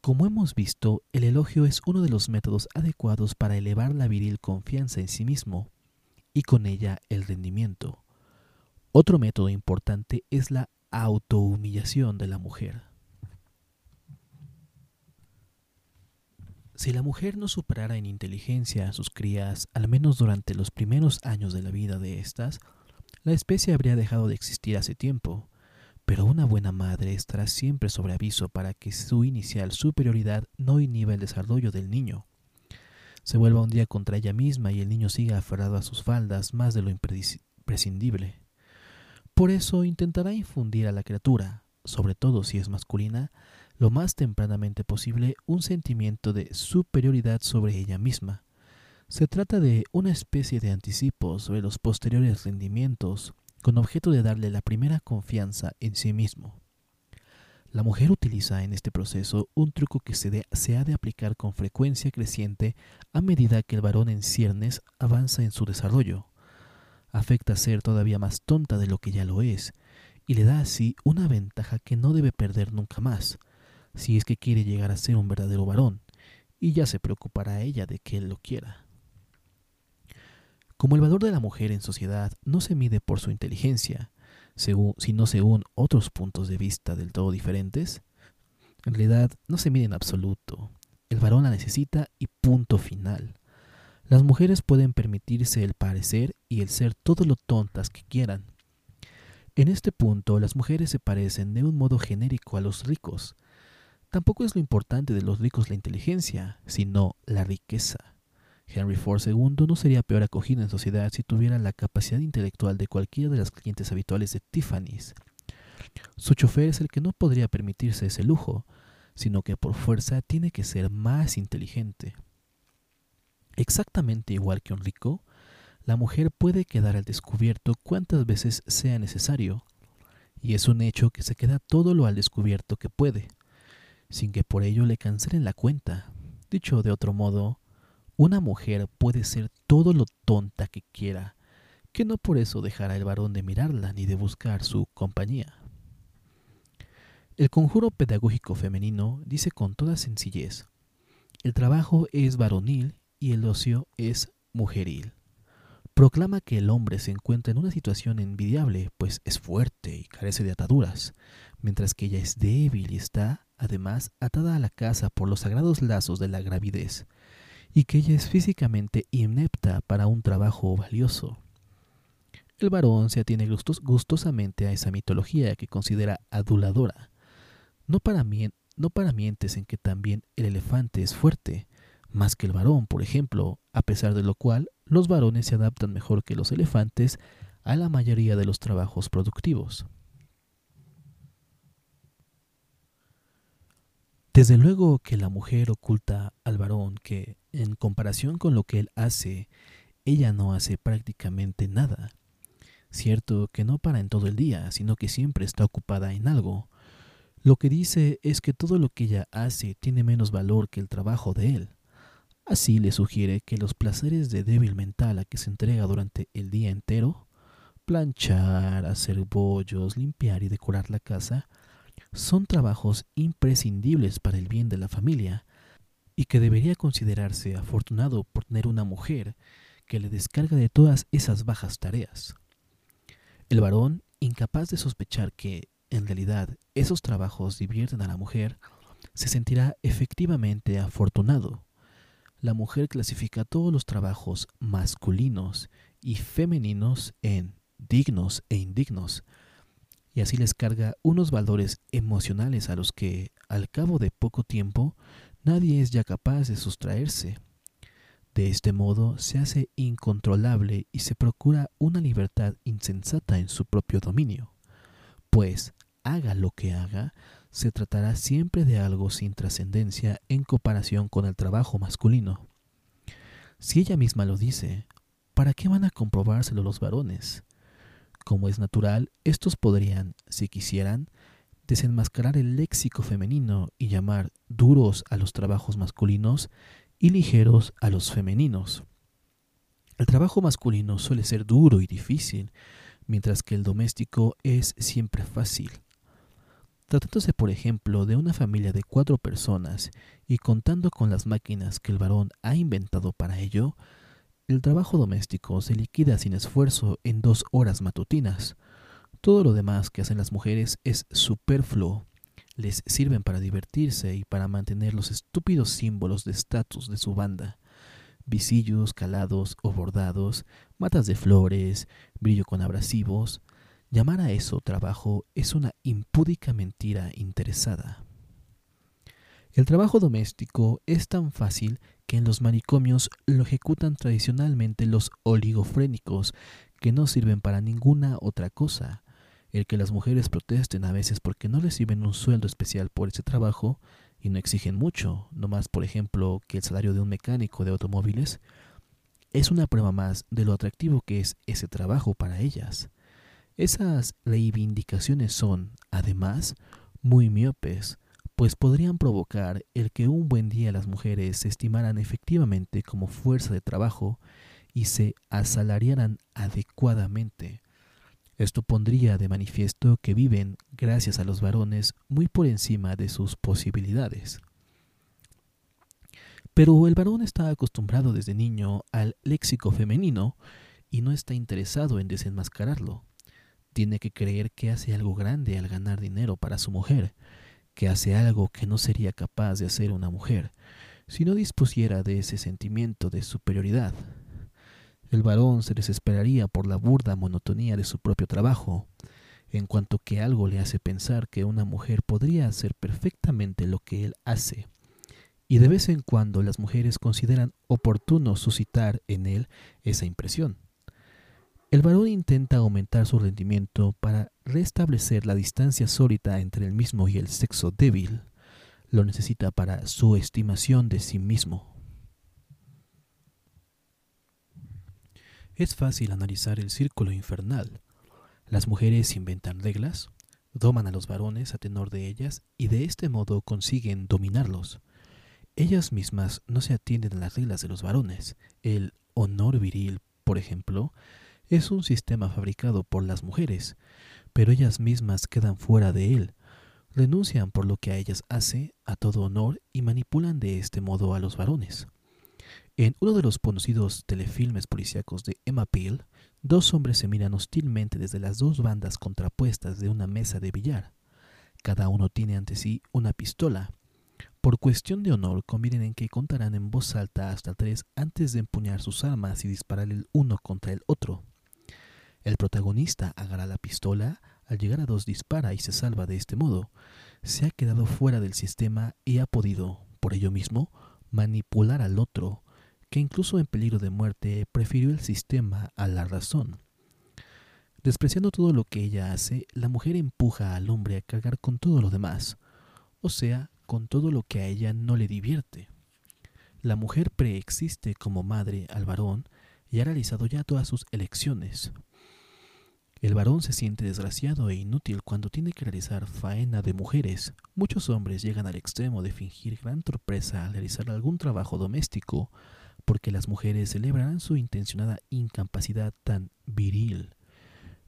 Como hemos visto, el elogio es uno de los métodos adecuados para elevar la viril confianza en sí mismo y con ella el rendimiento. Otro método importante es la autohumillación de la mujer. Si la mujer no superara en inteligencia a sus crías, al menos durante los primeros años de la vida de éstas, la especie habría dejado de existir hace tiempo, pero una buena madre estará siempre sobre aviso para que su inicial superioridad no inhiba el desarrollo del niño. Se vuelva un día contra ella misma y el niño siga aferrado a sus faldas más de lo imprescindible. Por eso intentará infundir a la criatura, sobre todo si es masculina, lo más tempranamente posible un sentimiento de superioridad sobre ella misma. Se trata de una especie de anticipo sobre los posteriores rendimientos, con objeto de darle la primera confianza en sí mismo. La mujer utiliza en este proceso un truco que se, se, ha de aplicar con frecuencia creciente a medida que el varón en ciernes avanza en su desarrollo. Afecta a ser todavía más tonta de lo que ya lo es, y le da así una ventaja que no debe perder nunca más, si es que quiere llegar a ser un verdadero varón, y ya se preocupará ella de que él lo quiera. Como el valor de la mujer en sociedad no se mide por su inteligencia, sino según otros puntos de vista del todo diferentes, en realidad no se mide en absoluto. El varón la necesita y punto final. Las mujeres pueden permitirse el parecer y el ser todo lo tontas que quieran. En este punto, las mujeres se parecen de un modo genérico a los ricos, Tampoco es lo importante de los ricos la inteligencia, sino la riqueza. Henry Ford II no sería peor acogido en sociedad si tuviera la capacidad intelectual de cualquiera de las clientes habituales de Tiffany's. Su chofer es el que no podría permitirse ese lujo, sino que por fuerza tiene que ser más inteligente. Exactamente igual que un rico, la mujer puede quedar al descubierto cuantas veces sea necesario, y es un hecho que se queda todo lo al descubierto que puede sin que por ello le cancelen la cuenta. Dicho de otro modo, una mujer puede ser todo lo tonta que quiera, que no por eso dejará el varón de mirarla ni de buscar su compañía. El conjuro pedagógico femenino dice con toda sencillez, el trabajo es varonil y el ocio es mujeril. Proclama que el hombre se encuentra en una situación envidiable, pues es fuerte y carece de ataduras, mientras que ella es débil y está además atada a la casa por los sagrados lazos de la gravidez, y que ella es físicamente inepta para un trabajo valioso. El varón se atiene gustosamente a esa mitología que considera aduladora. No para, no para mientes en que también el elefante es fuerte, más que el varón, por ejemplo, a pesar de lo cual los varones se adaptan mejor que los elefantes a la mayoría de los trabajos productivos. Desde luego que la mujer oculta al varón que, en comparación con lo que él hace, ella no hace prácticamente nada. Cierto que no para en todo el día, sino que siempre está ocupada en algo, Lo que dice es que todo lo que ella hace tiene menos valor que el trabajo de él. Así le sugiere que los placeres de débil mental a que se entrega durante el día entero, planchar, hacer bollos, limpiar y decorar la casa, son trabajos imprescindibles para el bien de la familia y que debería considerarse afortunado por tener una mujer que le descarga de todas esas bajas tareas. El varón, incapaz de sospechar que, en realidad, esos trabajos divierten a la mujer, se sentirá efectivamente afortunado. La mujer clasifica todos los trabajos masculinos y femeninos en dignos e indignos, y así les carga unos valores emocionales a los que, al cabo de poco tiempo, nadie es ya capaz de sustraerse. De este modo se hace incontrolable y se procura una libertad insensata en su propio dominio, pues, haga lo que haga, se tratará siempre de algo sin trascendencia en comparación con el trabajo masculino. Si ella misma lo dice, ¿para qué van a comprobárselo los varones? Como es natural, estos podrían, si quisieran, desenmascarar el léxico femenino y llamar duros a los trabajos masculinos y ligeros a los femeninos. El trabajo masculino suele ser duro y difícil, mientras que el doméstico es siempre fácil. Tratándose, por ejemplo, de una familia de cuatro personas y contando con las máquinas que el varón ha inventado para ello, el trabajo doméstico se liquida sin esfuerzo en dos horas matutinas. Todo lo demás que hacen las mujeres es superfluo. Les sirven para divertirse y para mantener los estúpidos símbolos de estatus de su banda. Visillos calados o bordados, matas de flores, brillo con abrasivos, Llamar a eso trabajo es una impúdica mentira interesada. El trabajo doméstico es tan fácil que en los manicomios lo ejecutan tradicionalmente los oligofrénicos, que no sirven para ninguna otra cosa. El que las mujeres protesten a veces porque no reciben un sueldo especial por ese trabajo y no exigen mucho, no más por ejemplo que el salario de un mecánico de automóviles, es una prueba más de lo atractivo que es ese trabajo para ellas. Esas reivindicaciones son, además, muy miopes, pues podrían provocar el que un buen día las mujeres se estimaran efectivamente como fuerza de trabajo y se asalariaran adecuadamente. Esto pondría de manifiesto que viven, gracias a los varones, muy por encima de sus posibilidades. Pero el varón está acostumbrado desde niño al léxico femenino y no está interesado en desenmascararlo tiene que creer que hace algo grande al ganar dinero para su mujer, que hace algo que no sería capaz de hacer una mujer si no dispusiera de ese sentimiento de superioridad. El varón se desesperaría por la burda monotonía de su propio trabajo, en cuanto que algo le hace pensar que una mujer podría hacer perfectamente lo que él hace. Y de vez en cuando las mujeres consideran oportuno suscitar en él esa impresión. El varón intenta aumentar su rendimiento para restablecer la distancia sólita entre el mismo y el sexo débil. Lo necesita para su estimación de sí mismo. Es fácil analizar el círculo infernal. Las mujeres inventan reglas, doman a los varones a tenor de ellas y de este modo consiguen dominarlos. Ellas mismas no se atienden a las reglas de los varones. El honor viril, por ejemplo, es un sistema fabricado por las mujeres, pero ellas mismas quedan fuera de él, renuncian por lo que a ellas hace a todo honor y manipulan de este modo a los varones. En uno de los conocidos telefilmes policíacos de Emma Peel, dos hombres se miran hostilmente desde las dos bandas contrapuestas de una mesa de billar. Cada uno tiene ante sí una pistola. Por cuestión de honor convienen en que contarán en voz alta hasta tres antes de empuñar sus armas y disparar el uno contra el otro. El protagonista agarra la pistola, al llegar a dos dispara y se salva de este modo. Se ha quedado fuera del sistema y ha podido, por ello mismo, manipular al otro, que incluso en peligro de muerte prefirió el sistema a la razón. Despreciando todo lo que ella hace, la mujer empuja al hombre a cargar con todo lo demás, o sea, con todo lo que a ella no le divierte. La mujer preexiste como madre al varón y ha realizado ya todas sus elecciones, El varón se siente desgraciado e inútil cuando tiene que realizar faena de mujeres. Muchos hombres llegan al extremo de fingir gran torpeza al realizar algún trabajo doméstico, porque las mujeres celebrarán su intencionada incapacidad tan viril.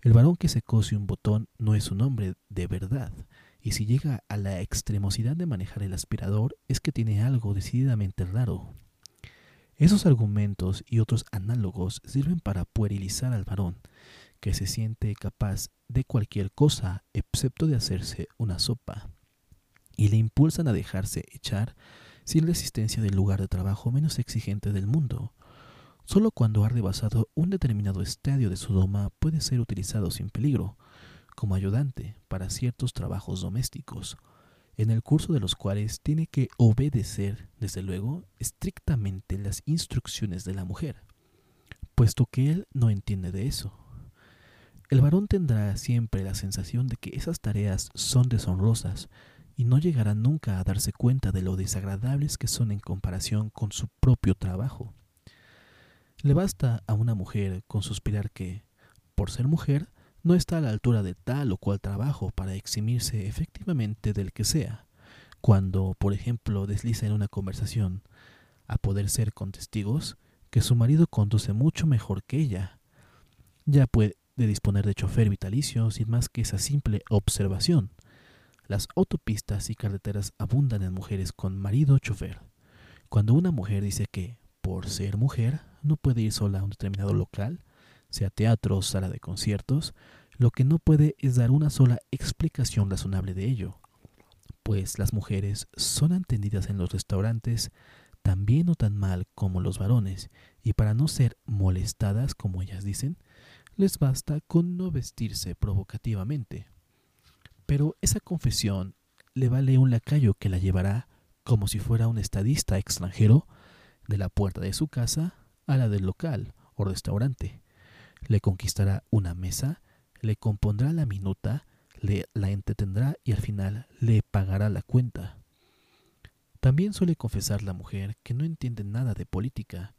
El varón que se cose un botón no es un hombre de verdad, y si llega a la extremosidad de manejar el aspirador es que tiene algo decididamente raro. Esos argumentos y otros análogos sirven para puerilizar al varón, que se siente capaz de cualquier cosa excepto de hacerse una sopa, y le impulsan a dejarse echar sin resistencia del lugar de trabajo menos exigente del mundo. Solo cuando ha rebasado un determinado estadio de su doma puede ser utilizado sin peligro, como ayudante para ciertos trabajos domésticos, en el curso de los cuales tiene que obedecer, desde luego, estrictamente las instrucciones de la mujer, puesto que él no entiende de eso. El varón tendrá siempre la sensación de que esas tareas son deshonrosas y no llegará nunca a darse cuenta de lo desagradables que son en comparación con su propio trabajo. Le basta a una mujer con suspirar que, por ser mujer, no está a la altura de tal o cual trabajo para eximirse efectivamente del que sea, cuando, por ejemplo, desliza en una conversación, a poder ser con testigos, que su marido conduce mucho mejor que ella. Ya puede disponer de chofer vitalicio sin más que esa simple observación. Las autopistas y carreteras abundan en mujeres con marido chofer. Cuando una mujer dice que, por ser mujer, no puede ir sola a un determinado local, sea teatro o sala de conciertos, lo que no puede es dar una sola explicación razonable de ello, pues las mujeres son entendidas en los restaurantes tan bien o tan mal como los varones, y para no ser molestadas, como ellas dicen, les basta con no vestirse provocativamente. Pero esa confesión le vale un lacayo que la llevará, como si fuera un estadista extranjero, de la puerta de su casa a la del local o restaurante, le conquistará una mesa, le compondrá la minuta, le la entretendrá y al final le pagará la cuenta. También suele confesar la mujer que no entiende nada de política,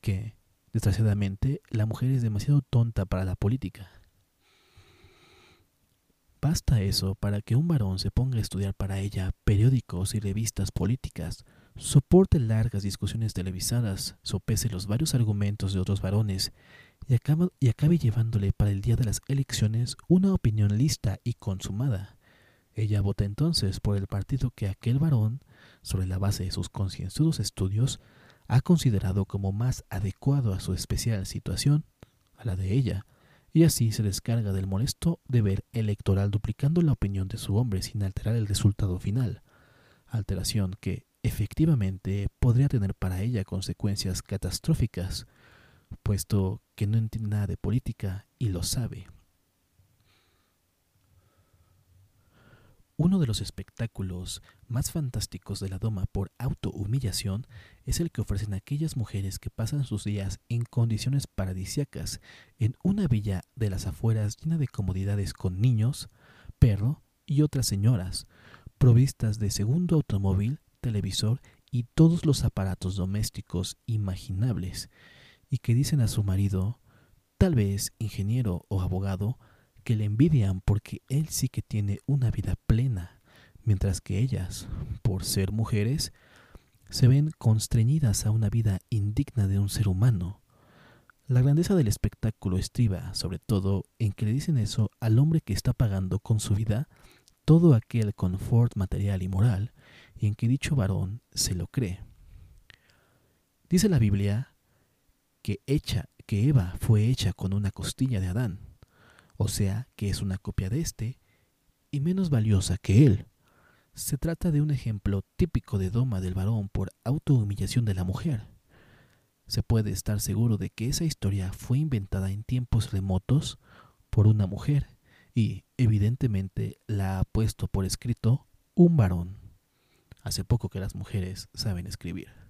que, desgraciadamente, la mujer es demasiado tonta para la política. Basta eso para que un varón se ponga a estudiar para ella periódicos y revistas políticas, soporte largas discusiones televisadas, sopese los varios argumentos de otros varones y, acabe llevándole para el día de las elecciones una opinión lista y consumada. Ella vota entonces por el partido que aquel varón, sobre la base de sus concienzudos estudios, ha considerado como más adecuado a su especial situación, a la de ella, y así se descarga del molesto deber electoral duplicando la opinión de su hombre sin alterar el resultado final, alteración que, efectivamente podría tener para ella consecuencias catastróficas, puesto que no entiende nada de política y lo sabe. Uno de los espectáculos más fantásticos de la doma por autohumillación es el que ofrecen aquellas mujeres que pasan sus días en condiciones paradisiacas en una villa de las afueras llena de comodidades con niños, perro y otras señoras, provistas de segundo automóvil televisor y todos los aparatos domésticos imaginables, y que dicen a su marido, tal vez ingeniero o abogado, que le envidian porque él sí que tiene una vida plena, mientras que ellas, por ser mujeres, se ven constreñidas a una vida indigna de un ser humano. La grandeza del espectáculo estriba, sobre todo, en que le dicen eso al hombre que está pagando con su vida todo aquel confort material y moral y en que dicho varón se lo cree. Dice la Biblia que, hecha, que Eva fue hecha con una costilla de Adán, o sea que es una copia de éste y menos valiosa que él. Se trata de un ejemplo típico de doma del varón por autohumillación de la mujer. Se puede estar seguro de que esa historia fue inventada en tiempos remotos por una mujer y, evidentemente, la ha puesto por escrito un varón. Hace poco que las mujeres saben escribir.